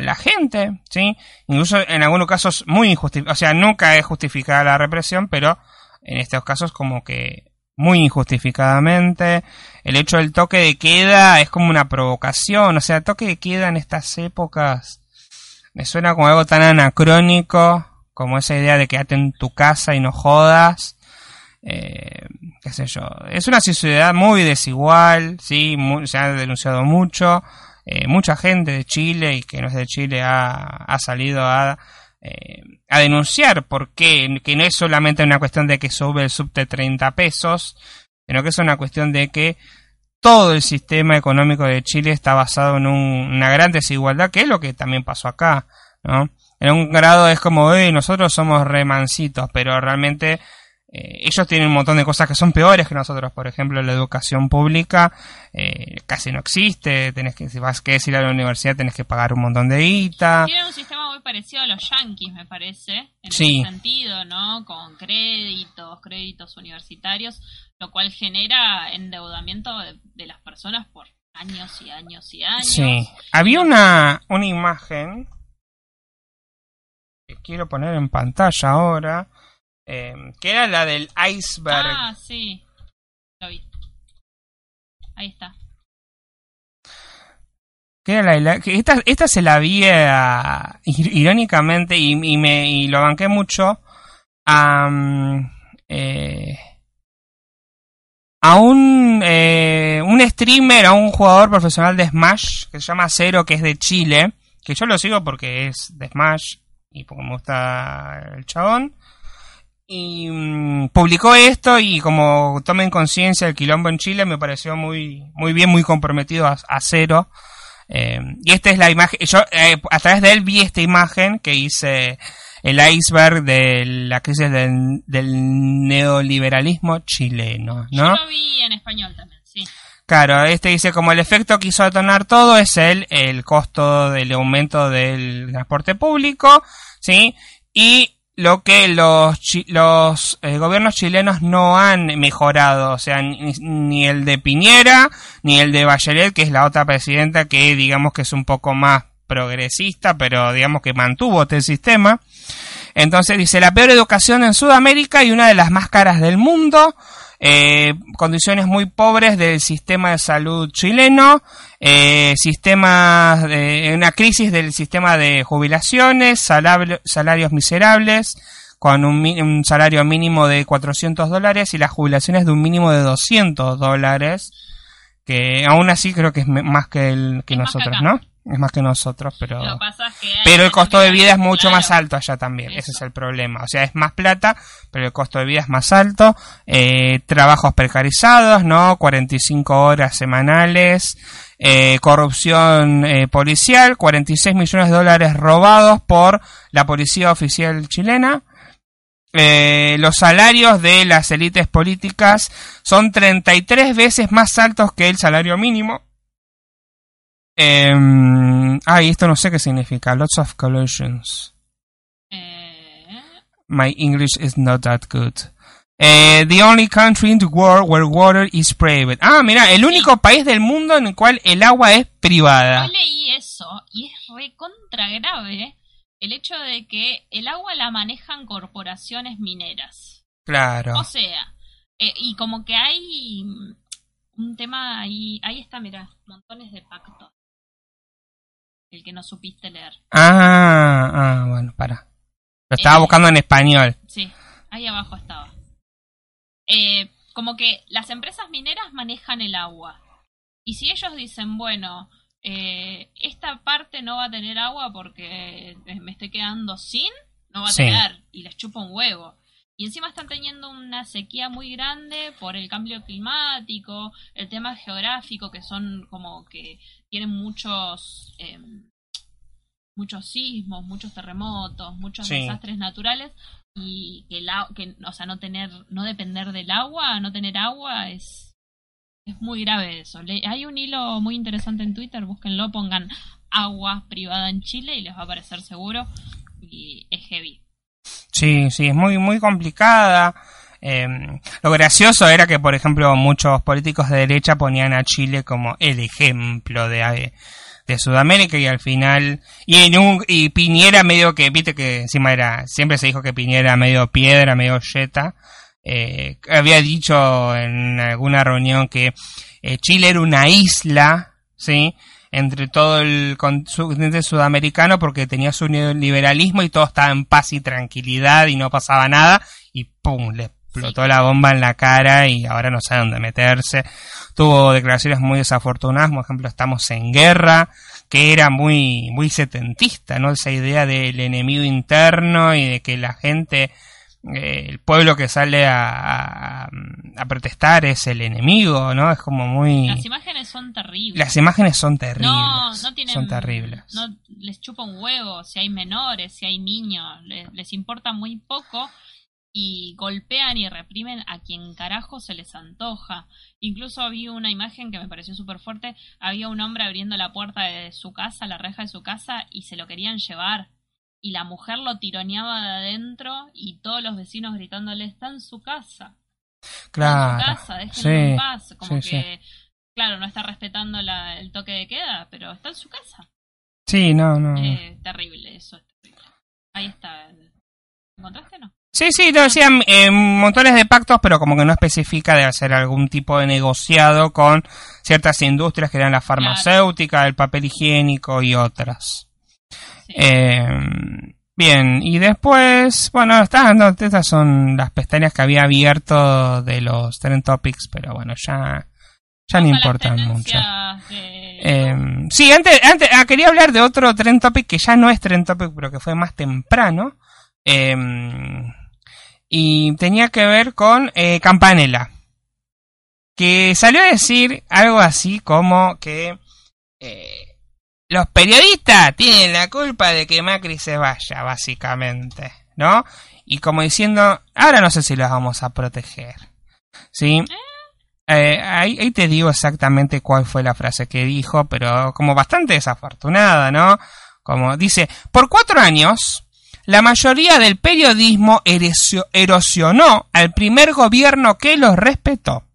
la gente, ¿sí? Incluso en algunos casos muy injustificada, o sea, nunca es justificada la represión, pero en estos casos como que muy injustificadamente. El hecho del toque de queda es como una provocación, o sea, toque de queda en estas épocas me suena como algo tan anacrónico como esa idea de quedarte en tu casa y no jodas. Eh, qué sé yo. Es una sociedad muy desigual, sí, se ha denunciado mucho. Eh, mucha gente de Chile y que no es de Chile ha, ha salido a, eh, a denunciar porque que no es solamente una cuestión de que sube el subte 30 pesos, sino que es una cuestión de que todo el sistema económico de Chile está basado en un- una gran desigualdad, que es lo que también pasó acá, ¿no? En un grado es como, "Ey, nosotros somos remancitos, pero realmente eh, ellos tienen un montón de cosas que son peores que nosotros. Por ejemplo, la educación pública eh, casi no existe. Tenés que, si vas que ir a la universidad, tenés que pagar un montón de guita. Tienen un sistema muy parecido a los yankees, me parece, en Sí. ese sentido, ¿no? Con créditos, créditos universitarios, lo cual genera endeudamiento de, de las personas por años y años y años. Sí. Había una, una imagen que quiero poner en pantalla ahora, eh, que era la del iceberg. Ah, sí. Lo vi. Ahí está. que era la, la- que esta, esta se la vi a- ir- irónicamente y, y me y lo banqué mucho a eh, a un eh, un streamer a un jugador profesional de Smash que se llama Cero que es de Chile que yo lo sigo porque es de Smash y porque me gusta el chabón y mm, publicó esto y como tomen conciencia del quilombo en Chile me pareció muy muy bien muy comprometido a, a Cero eh, y esta es la imagen, yo eh, a través de él vi esta imagen que hice el iceberg de la crisis del, del neoliberalismo chileno, Yo ¿no? lo vi en español también, sí. Claro, este dice como el efecto que hizo detonar todo es el, el costo del aumento del transporte público, ¿sí? Y lo que los, los eh, gobiernos chilenos no han mejorado, o sea, ni, ni el de Piñera, ni el de Bachelet, que es la otra presidenta que digamos que es un poco más progresista, pero digamos que mantuvo este sistema. Entonces dice, la peor educación en Sudamérica y una de las más caras del mundo, eh, condiciones muy pobres del sistema de salud chileno, eh, sistemas de, una crisis del sistema de jubilaciones, salarios miserables, con un, un salario mínimo de 400 dólares y las jubilaciones de un mínimo de 200 dólares, que aún así creo que es más que, el, que Es más que nosotros. ¿no? Es más que nosotros, pero... Lo que pasa es que hay Pero el costo de vida es mucho claro, más alto allá también. Ese es el problema. O sea, es más plata, pero el costo de vida es más alto. Eh, trabajos precarizados, ¿no? 45 horas semanales. Eh, corrupción eh, policial. 46 millones de dólares robados por la policía oficial chilena. Eh, los salarios de las élites políticas son 33 veces más altos que el salario mínimo. Eh, ay, esto no sé qué significa. Lots of collisions. Eh, My English is not that good. Eh, the only country in the world where water is private. Ah, mira, el único país del mundo en el cual el agua es privada. Hoy leí eso y es recontra grave el hecho de que el agua la manejan corporaciones mineras. Claro. O sea, eh, y como que hay mm, un tema ahí, ahí está, mira, montones de pactos. El que no supiste leer. Ah, ah, bueno, para. Lo estaba Eh. buscando en español. Sí, ahí abajo estaba. Eh, como que las empresas mineras manejan el agua. Y si ellos dicen, bueno, eh, esta parte no va a tener agua porque me estoy quedando sin, no va a Sí. tener. Y les chupa un huevo. Y encima están teniendo una sequía muy grande por el cambio climático, el tema geográfico, que son como que tienen muchos, em, muchos sismos, muchos terremotos, muchos Sí. desastres naturales. Y que, el, au- que o sea no tener no depender del agua no tener agua es es muy grave eso. Le- hay un hilo muy interesante en Twitter búsquenlo pongan agua privada en Chile y les va a aparecer seguro. Y es heavy Sí, sí, es muy, muy complicada. Eh, lo gracioso era que, por ejemplo, muchos políticos de derecha ponían a Chile como el ejemplo de, de Sudamérica y al final y en un y Piñera medio que viste que encima era siempre se dijo que Piñera era medio piedra medio yeta eh, había dicho en alguna reunión que eh, Chile era una isla sí entre todo el continente sudamericano porque tenía su neoliberalismo y todo estaba en paz y tranquilidad y no pasaba nada y pum le explotó la bomba en la cara y ahora no sabe dónde meterse tuvo declaraciones muy desafortunadas, por ejemplo, estamos en guerra, que era muy, muy setentista, ¿no? Esa idea del enemigo interno y de que la gente, eh, el pueblo que sale a, a, a protestar es el enemigo, ¿no? Es como muy... las imágenes son terribles Las imágenes son terribles. no no tienen Son terribles. no les chupa un huevo si hay menores si hay niños les, les importa muy poco y golpean y reprimen a quien carajo se les antoja. Incluso vi una imagen que me pareció súper fuerte. Había un hombre abriendo la puerta de su casa, la reja de su casa, y se lo querían llevar. Y la mujer lo tironeaba de adentro y todos los vecinos gritándole, está en su casa. Está Claro. en su casa, déjenlo Sí, en paz. Como sí, que, claro, no está respetando la- el toque de queda, pero está en su casa. Sí, no, no. Eh, terrible, eso terrible. Ahí está. ¿Encontraste o no? Sí, sí, lo decían eh, montones de pactos, pero como que no especifica de hacer algún tipo de negociado con ciertas industrias que eran la farmacéutica, el papel higiénico y otras. Sí. Eh, bien, y después, bueno, está, no, estas son las pestañas que había abierto de los Trend Topics, pero bueno, ya, ya no importan mucho. de- Eh, sí, antes, antes ah, quería hablar de otro Trend Topic que ya no es Trend Topic, pero que fue más temprano. Eh, y tenía que ver con eh, Campanella. Que salió a decir algo así como que eh, los periodistas tienen la culpa de que Macri se vaya, básicamente, ¿no? Y como diciendo, ahora no sé si los vamos a proteger. ¿Sí? Eh, ahí, ahí te digo exactamente cuál fue la frase que dijo, pero como bastante desafortunada, ¿no? Como dice, por cuatro años, la mayoría del periodismo erosionó al primer gobierno que los respetó.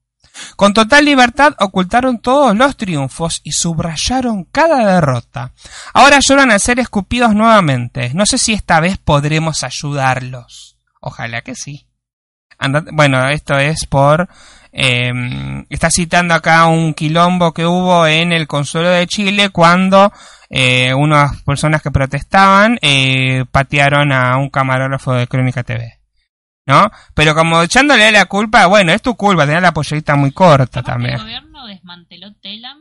Con total libertad ocultaron todos los triunfos y subrayaron cada derrota. Ahora lloran al ser escupidos nuevamente. No sé si esta vez podremos ayudarlos. Ojalá que sí. Bueno, esto es por... eh, está citando acá un quilombo que hubo en el Consuelo de Chile cuando eh, unas personas que protestaban eh, patearon a un camarógrafo de Crónica TV. ¿No? Pero como echándole la culpa, bueno, es tu culpa, tener la pollerita muy corta también. El gobierno desmanteló Telam,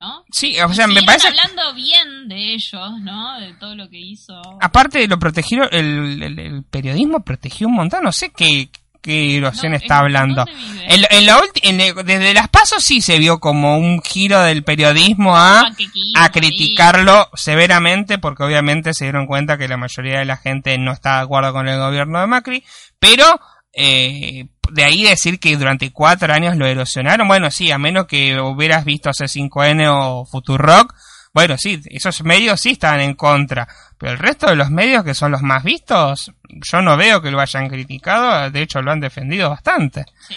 ¿no? Sí, o sea, me parece... hablando bien de ellos, ¿no? De todo lo que hizo. Aparte lo protegieron, el, el- el periodismo protegió un montón, no sé qué, qué erosión No, está ¿en hablando. dónde vive? En, en la ulti- en el- desde las pasos sí se vio como un giro del periodismo a, a criticarlo severamente porque obviamente se dieron cuenta que la mayoría de la gente no está de acuerdo con el gobierno de Macri, pero eh, de ahí decir que durante cuatro años lo erosionaron, bueno sí, a menos que hubieras visto C5N o Futurock, bueno sí, esos medios sí estaban en contra, pero el resto de los medios que son los más vistos, yo no veo que lo hayan criticado, de hecho lo han defendido bastante. Sí.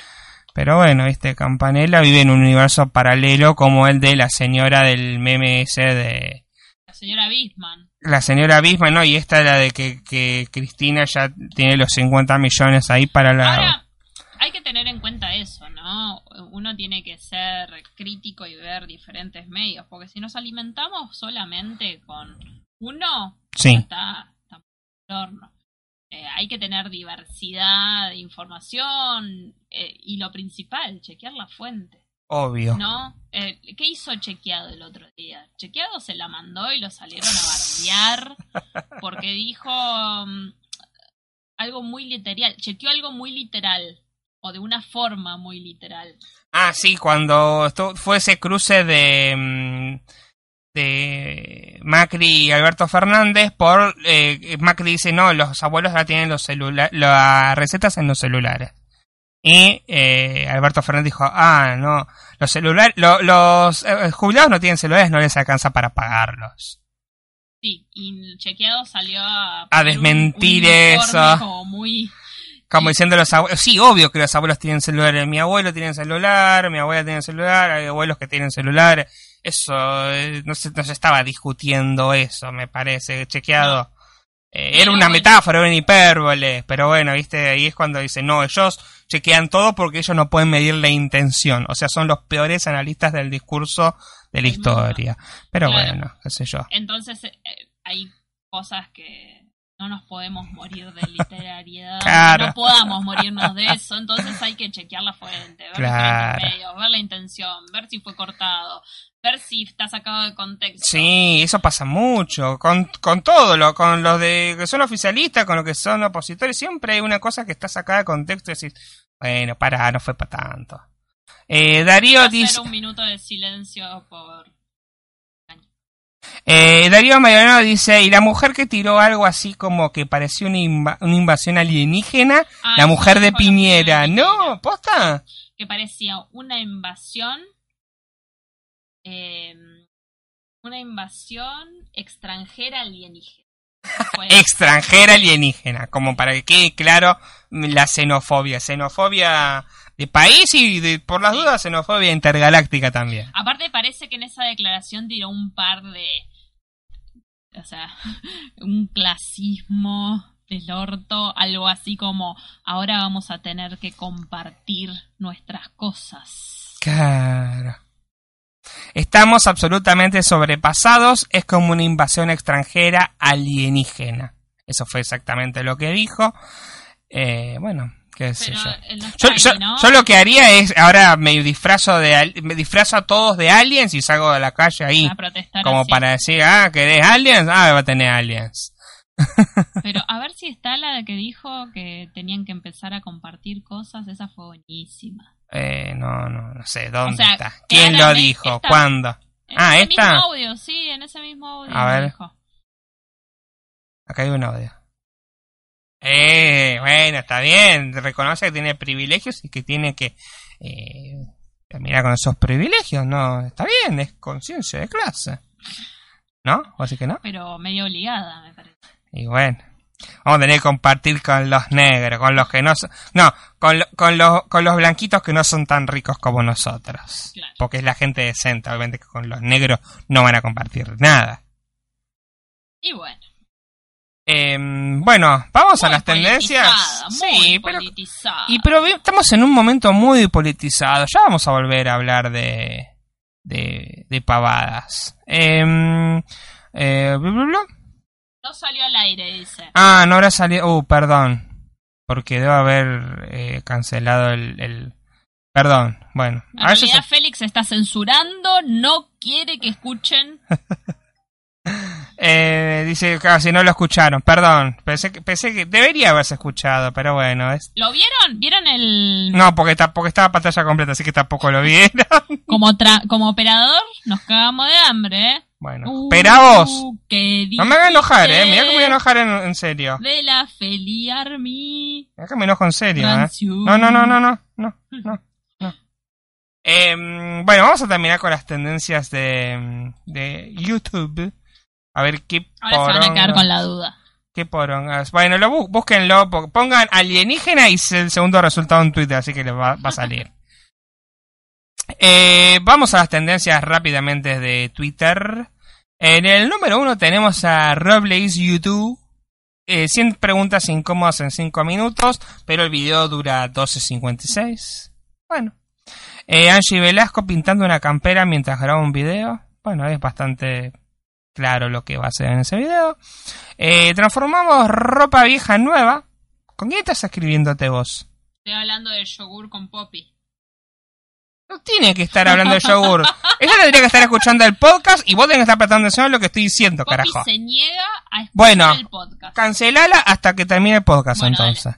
Pero bueno, viste, Campanella vive en un universo paralelo como el de la señora del meme ese de La señora Bisman. la señora Bisma, ¿no? Y esta es la de que, que Cristina ya tiene los 50 millones ahí para la... Ahora, hay que tener en cuenta eso, ¿no? Uno tiene que ser crítico y ver diferentes medios, porque si nos alimentamos solamente con uno, Sí. está, está en el horno. Eh, hay que tener diversidad de información eh, y lo principal, chequear la fuente, Obvio. ¿no? Eh, ¿Qué hizo Chequeado el otro día? Chequeado se la mandó y lo salieron a bardear porque dijo mm, algo muy literal, chequeó algo muy literal o de una forma muy literal. Ah, sí, cuando estu- fue ese cruce de... mm, de Macri y Alberto Fernández por eh, Macri dice no los abuelos ya tienen los las recetas en los celulares y eh, Alberto Fernández dijo ah no los celulares los eh, jubilados no tienen celulares no les alcanza para pagarlos Sí, y Chequeado salió a, A desmentir informe eso. Como muy Como diciendo los abuelos, sí, obvio que los abuelos tienen celulares. Mi abuelo tiene celular, mi abuela tiene celular, hay abuelos que tienen celular. Eso, eh, no se, no se estaba discutiendo eso, me parece, chequeado. Eh, era una metáfora, era una hipérbole, pero bueno, viste, ahí es cuando dicen, no, ellos chequean todo porque ellos no pueden medir la intención. O sea, son los peores analistas del discurso de la historia. Pero Claro. bueno, qué sé yo. Entonces eh, hay cosas que no nos podemos morir de literariedad, Claro. no podamos morirnos de eso, entonces hay que chequear la fuente, ver Claro. diferentes medios, ver la intención, ver si fue cortado, ver si está sacado de contexto. Sí, eso pasa mucho. Con, con todo, lo, con los de que son oficialistas, con los que son opositores, siempre hay una cosa que está sacada de contexto y decís, bueno, para, no fue para tanto. Eh, Darío dice, un minuto de silencio por eh, Darío Mariano dice, y la mujer que tiró algo así como que parecía una, inva- una invasión alienígena, la mujer de Piñera. No, posta. que parecía una invasión eh, una invasión extranjera alienígena. Fue- Extranjera alienígena, como para que quede claro la xenofobia. Xenofobia de país y de, por las dudas xenofobia intergaláctica también. Aparte parece que en esa declaración tiró un par de... O sea, un clasismo del orto, algo así como ahora vamos a tener que compartir nuestras cosas. Claro. Estamos absolutamente sobrepasados, es como una invasión extranjera alienígena. Eso fue exactamente lo que dijo. Eh, bueno, qué sé Pero yo. lo que haría es, ahora me disfrazo de me disfrazo a todos de aliens y salgo de la calle ahí. Como así. para decir, ah, ¿querés aliens? Ah, va a tener aliens. Pero a ver si está la que dijo que tenían que empezar a compartir cosas, esa fue buenísima. Eh, no, no, no sé, ¿dónde O sea, está? ¿Quién lo dijo? está- ¿Cuándo? En Ah, ese ¿esta? mismo audio, sí, en ese mismo audio A ver. dijo. Acá hay un audio. Eh, bueno, está bien. Reconoce que tiene privilegios y que tiene que eh, terminar con esos privilegios. No, está bien, es conciencia de clase. ¿No? ¿O así que no? Pero medio obligada, me parece. Y bueno, vamos a tener que compartir con los negros, con los que no son... No, con, lo- con, los, con los blanquitos que no son tan ricos como nosotros. Claro. Porque es la gente decente, obviamente que con los negros no van a compartir nada. Y bueno. Em, bueno, vamos a las tendencias. muy Sí, pero. Y pero estamos en un momento muy politizado. Ya vamos a volver a hablar de de, de pavadas. Em, eh, blu. No salió al aire, dice. Ah, no habrá salido. Uh, perdón. Porque debo haber eh, cancelado el, el- Perdón. Bueno. En realidad Félix está censurando, no quiere que escuchen. eh, dice que si no lo escucharon. Perdón. Pensé que, pensé que debería haberse escuchado, pero bueno. Es... ¿Lo vieron? ¿Vieron el... No, porque, ta- porque estaba pantalla completa, así que tampoco lo vieron. Como, tra- como operador, nos cagamos de hambre, ¿eh? Bueno. Uh, Espera vos. ¿qué No me hagas enojar, eh. Mira que me voy a enojar en, en serio. De la Feli Army. Mira que me enojo en serio, eh. No, no, no, no, no, no, no, no. Em, bueno, vamos a terminar con las tendencias de, de YouTube. A ver qué Ahora se van a quedar con la duda. qué porongas. Bueno, lo búsquenlo, po- pongan alienígena y es el segundo resultado en Twitter, así que les va, va a salir. Eh, vamos a las tendencias rápidamente de Twitter. En el número uno tenemos a Robles YouTube. Eh, 100 preguntas incómodas en 5 minutos, pero el video dura 12.56. Bueno. Eh, Angie Velasco pintando una campera mientras graba un video. Bueno, es bastante claro lo que va a hacer en ese video. Eh, transformamos ropa vieja en nueva. ¿Con quién estás escribiéndote vos? Estoy hablando de yogur con Poppy. No tiene que estar hablando de yogur. Ella tendría que estar escuchando el podcast y vos tenés que estar prestando atención a lo que estoy diciendo, Poppy carajo. se niega a escuchar Bueno, el podcast. Cancelala hasta que termine el podcast Bueno, entonces.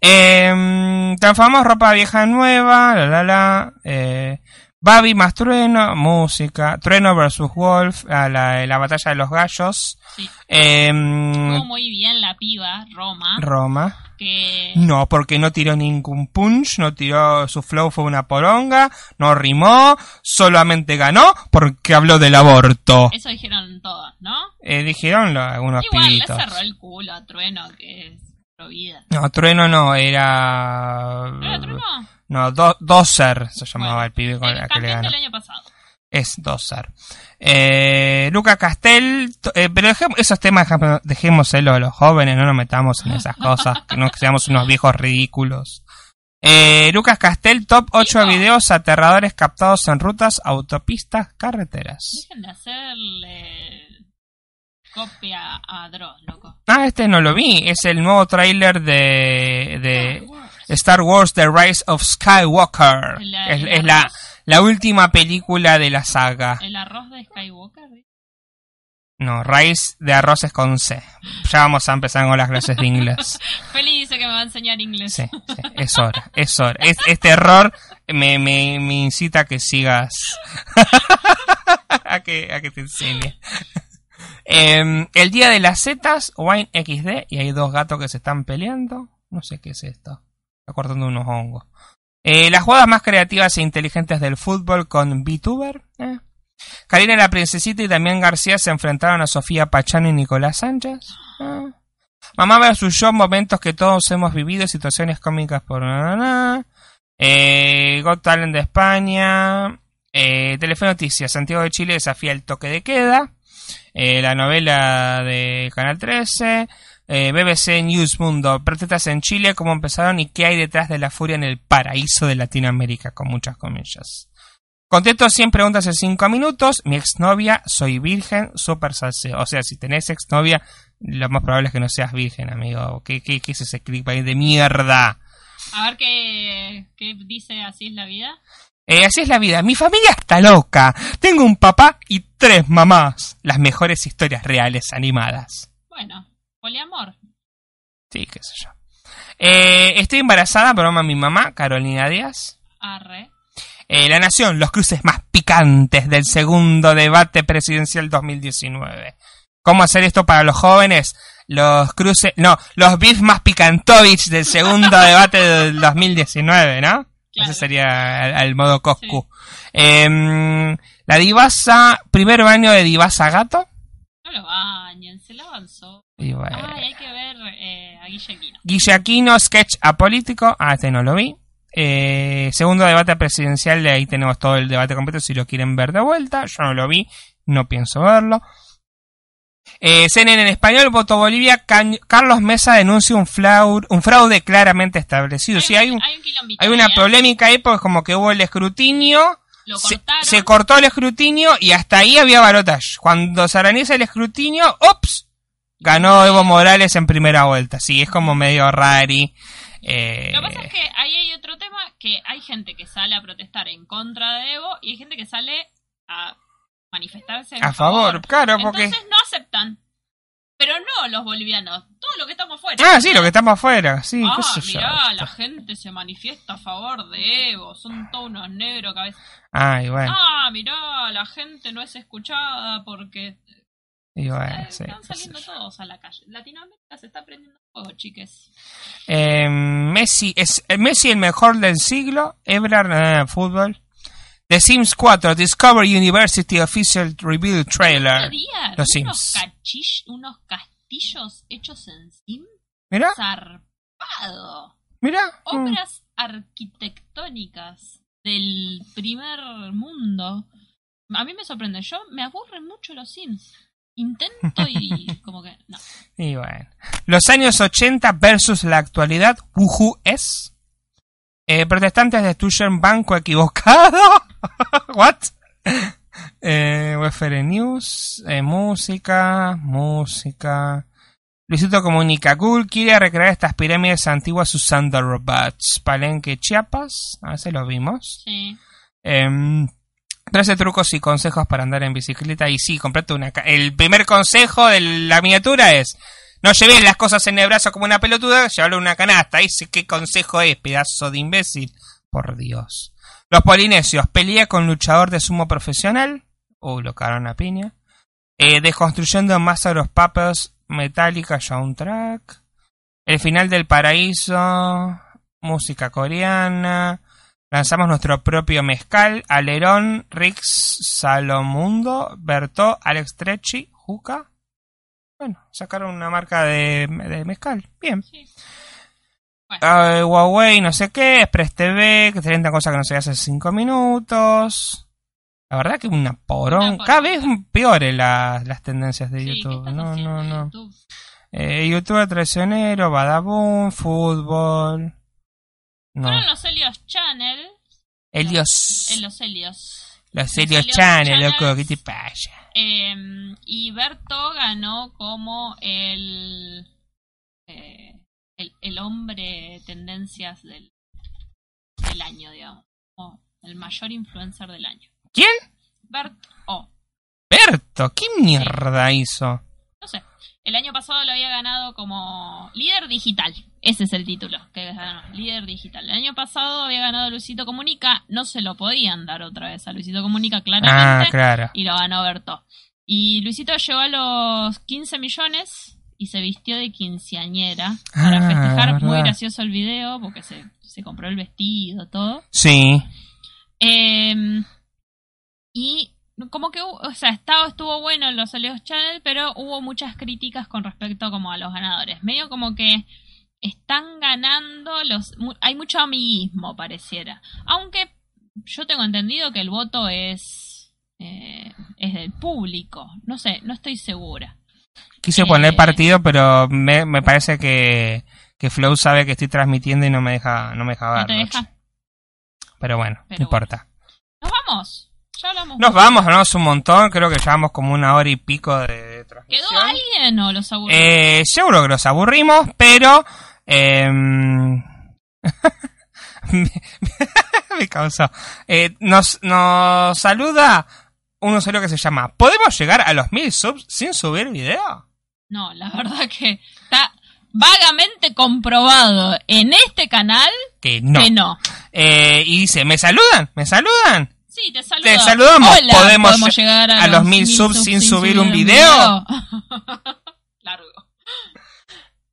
Eh, transformamos ropa vieja en nueva, la la la. Eh, Babi más Trueno, música. Trueno versus Wolf, a la, la batalla de los gallos. Sí. Eh, Estuvo muy bien la piba, Roma, Roma. que No, porque no tiró ningún punch, no tiró, su flow fue una poronga, no rimó, solamente ganó porque habló del aborto. eso dijeron todos, ¿no? Eh, dijeron lo- algunos Igual le cerró el culo a Trueno, que es pro vida. No, Trueno no, era... ¿No era Trueno? No, Do- Dozer se llamaba Bueno, el pibe con el la que le campeón ganó. del año pasado. Es Dozer. Eh, Luca Castel, eh, pero dejemos, esos temas dejémoselo a los jóvenes, no nos metamos en esas cosas, que no seamos unos viejos ridículos. Eh, Lucas Castel, top 8 Hijo. videos aterradores captados en rutas, autopistas, carreteras. Dejen de hacerle copia a Dross, loco. Ah, este no lo vi, es el nuevo tráiler de, de Star Wars The Rise of Skywalker. Es el es la, arroz. la última película de la saga. El arroz de Skywalker. No, raíz de arroces con C. Ya vamos a empezar con las clases de inglés. Feli dice que me va a enseñar inglés. Sí, sí, es hora, es hora. Es- este error me, me, me incita a que sigas. a, que, a que te enseñe. Em, el día de las zetas, Wine XD, y hay dos gatos que se están peleando. No sé qué es esto. Está cortando unos hongos. Eh, las jugadas más creativas e inteligentes del fútbol con VTuber. Eh. Karina la Princesita y Damián García se enfrentaron a Sofía Pachano y Nicolás Sánchez. Eh. Mamá versus yo, momentos que todos hemos vivido, situaciones cómicas por... na. Eh, Got Talent de España. Eh, Telefe Noticias, Santiago de Chile desafía el toque de queda. Eh, la novela de Canal 13. Eh, BBC News Mundo, protestas en Chile, cómo empezaron y qué hay detrás de la furia en el paraíso de Latinoamérica, con muchas comillas. Contesto 100 preguntas en 5 minutos. Mi exnovia, soy virgen, super salseo. O sea, si tenés exnovia, lo más probable es que no seas virgen, amigo. ¿Qué, qué, qué es ese clickbait de mierda? A ver qué, qué dice así es la vida. Eh, así es la vida. Mi familia está loca. Tengo un papá y tres mamás. Las mejores historias reales animadas. Bueno, poliamor. Sí, qué sé yo. Eh, estoy embarazada, broma mi mamá, Carolina Díaz. Arre. Eh, la Nación, los cruces más picantes del segundo debate presidencial 2019. ¿Cómo hacer esto para los jóvenes? Los cruces, no, los beef más picantovich del segundo debate del 2019, ¿no? Claro. Ese sería al, al modo Coscu. Em, la divasa, primer baño de divasa gato. No lo bañen, se la avanzó. Y bueno. Ay, hay que ver eh, a Guillaquino. Guillaquino, sketch apolítico. Ah, este no lo vi. Eh, segundo debate presidencial, de ahí tenemos todo el debate completo si lo quieren ver de vuelta. Yo no lo vi, no pienso verlo. Eh, CNN en español, voto Bolivia, Can- Carlos Mesa denuncia un fraude, un fraude claramente establecido. Sí, hay, un- hay un quilombito hay una ¿eh? polémica ahí porque como que hubo el escrutinio, Lo se, se cortó el escrutinio y hasta ahí había balotage. Cuando se organiza el escrutinio, ¡ops! Ganó Evo Morales en primera vuelta. Sí, es como medio rari. Eh, Lo que pasa es que ahí hay otro tema, que hay gente que sale a protestar en contra de Evo y hay gente que sale a manifestarse en a favor, claro, porque... Entonces no aceptan. Pero no los bolivianos, todo lo que estamos fuera. Ah, sí, lo que estamos afuera, sí, Ah, qué sé yo. mirá, la gente se manifiesta a favor de Evo, son todos unos negros cabeza. Ay, bueno, Ah, mirá, la gente no es escuchada porque y bueno, sí, están saliendo todos a la calle. Latinoamérica se está prendiendo fuego, chiques. Eh, Messi es eh, Messi el mejor del siglo, Ebrard eh, fútbol. The Sims 4 Discover University Official Reveal Trailer. día, Los unos, Sims. cachish- unos castillos hechos en Sim Mira, zarpado. mira. mm. Obras arquitectónicas del primer mundo. A mí me sorprende. Yo me aburren mucho los Sims. Intento y como que no. Y bueno. Los años 80 versus la actualidad. Wuhu es. Eh, protestantes destruyen banco equivocado. What? Eh, UFR News. eh, música. Música. Luisito Comunica. Google quiere recrear estas pirámides antiguas usando robots. Palenque, Chiapas. A veces lo vimos. Sí. Em, 13 trucos y consejos para andar en bicicleta. Y sí, comprate una. ca- El primer consejo de la miniatura es: no lleves las cosas en el brazo como una pelotuda, llévalo una canasta. Dice qué consejo es, pedazo de imbécil. Por Dios. Los polinesios: pelea con luchador de sumo profesional. Uy, lo cagaron a piña. Eh, desconstruyendo Master of Puppets Metallica Soundtrack. El final del paraíso. Música coreana. Lanzamos nuestro propio mezcal, Alerón, Rix, Salomundo, Bertó, Alex Trechi, Juca. Bueno, sacaron una marca de, de mezcal. Bien. Sí. Ah, Huawei, no sé qué, Express TV, que 30 cosas que no se hace hace 5 minutos. La verdad que una porón. Una Cada vez peores las, las tendencias de Sí, ¿qué YouTube. No, no, no. YouTube? Eh, YouTube traicionero, Badaboom, fútbol. No. Fueron los Helios Channel. Helios. En los Helios. Los Helios Helios Channel, loco, ¿qué te pasa? Eh, y Berto ganó como el, eh, el, el hombre tendencias del, del año, digamos. O el mayor influencer del año. ¿Quién? Berto, oh, Berto, ¿qué mierda hizo? no sé. El año pasado lo había ganado como líder digital. Ese es el título que ganó, líder digital. El año pasado había ganado Luisito Comunica. No se lo podían dar otra vez a Luisito Comunica, Ah, claramente. claro. y lo ganó Berto. Y Luisito llegó a los 15 millones y se vistió de quinceañera para Ah, festejar. Muy gracioso el video porque se, se compró el vestido, todo. Sí. Eh, y como que, o sea, estaba, estuvo bueno en los Olios Channel, pero hubo muchas críticas con respecto como a los ganadores. Medio como que están ganando los... Hay mucho amiguismo, pareciera. Aunque yo tengo entendido que el voto es... eh, es del público. No sé, no estoy segura. Quise Eh. poner partido, pero me, me parece que, que Flow sabe que estoy transmitiendo y no me deja, no me deja ¿No verlo. te deja? Pero bueno, Pero no importa. Nos vamos. Ya hablamos. Nos vamos, hablamos un montón, creo que llevamos como una hora y pico de, de ¿Quedó transmisión. alguien o los aburrió? Eh, seguro que los aburrimos, pero... Eh, me, me causó. Eh, nos, nos saluda un usuario que se llama ¿Podemos llegar a los mil subs sin subir video? No, la verdad que está vagamente comprobado en este canal Que no. que no. Eh, y dice, ¿me saludan? ¿Me saludan? Sí, te saludo. Te saludamos. Hola, ¿Podemos llegar a, a los mil subs sin subir un video? Largo.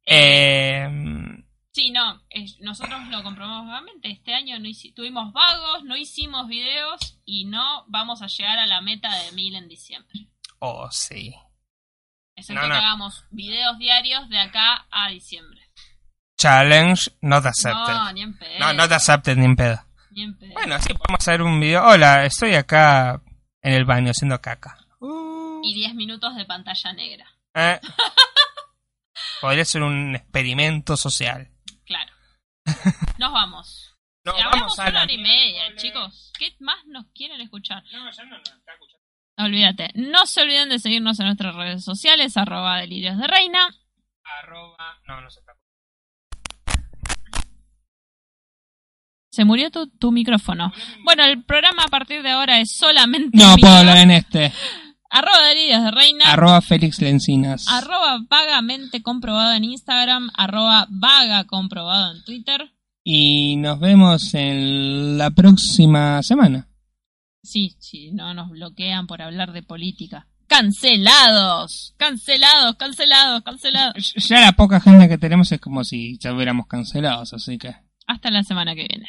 Eh, Sí, no, es- nosotros lo comprobamos vagamente. Este año no tuvimos vagos, no hicimos videos y no vamos a llegar a la meta de mil en diciembre. oh, sí. Excepto No, no. que hagamos videos diarios de acá a diciembre. Challenge not accepted. No, ni en pedo. No, not accepted ni en pedo. Ni en pedo. Bueno, sí, podemos hacer un video. Hola, estoy acá en el baño haciendo caca. Uh, Y 10 minutos de pantalla negra. eh. Podría ser un experimento social. Claro. Nos vamos. No, hablamos vamos a una la hora y media, chicos. ¿Qué más nos quieren escuchar? Olvídate. No se olviden de seguirnos en nuestras redes sociales, arroba delirios de reina. Arroba. No, no se está. Se murió tu, tu micrófono. Bueno, el programa a partir de ahora es solamente No mío. puedo hablar en este. Arroba delirios de reina. Arroba Félix Lencinas. arroba vagamente comprobado en Instagram. Arroba vaga comprobado en Twitter. Y nos vemos en la próxima semana. Sí, sí, no nos bloquean por hablar de política. Cancelados, cancelados, cancelados, cancelados. Ya la poca gente que tenemos es como si ya hubiéramos cancelados, así que... Hasta la semana que viene.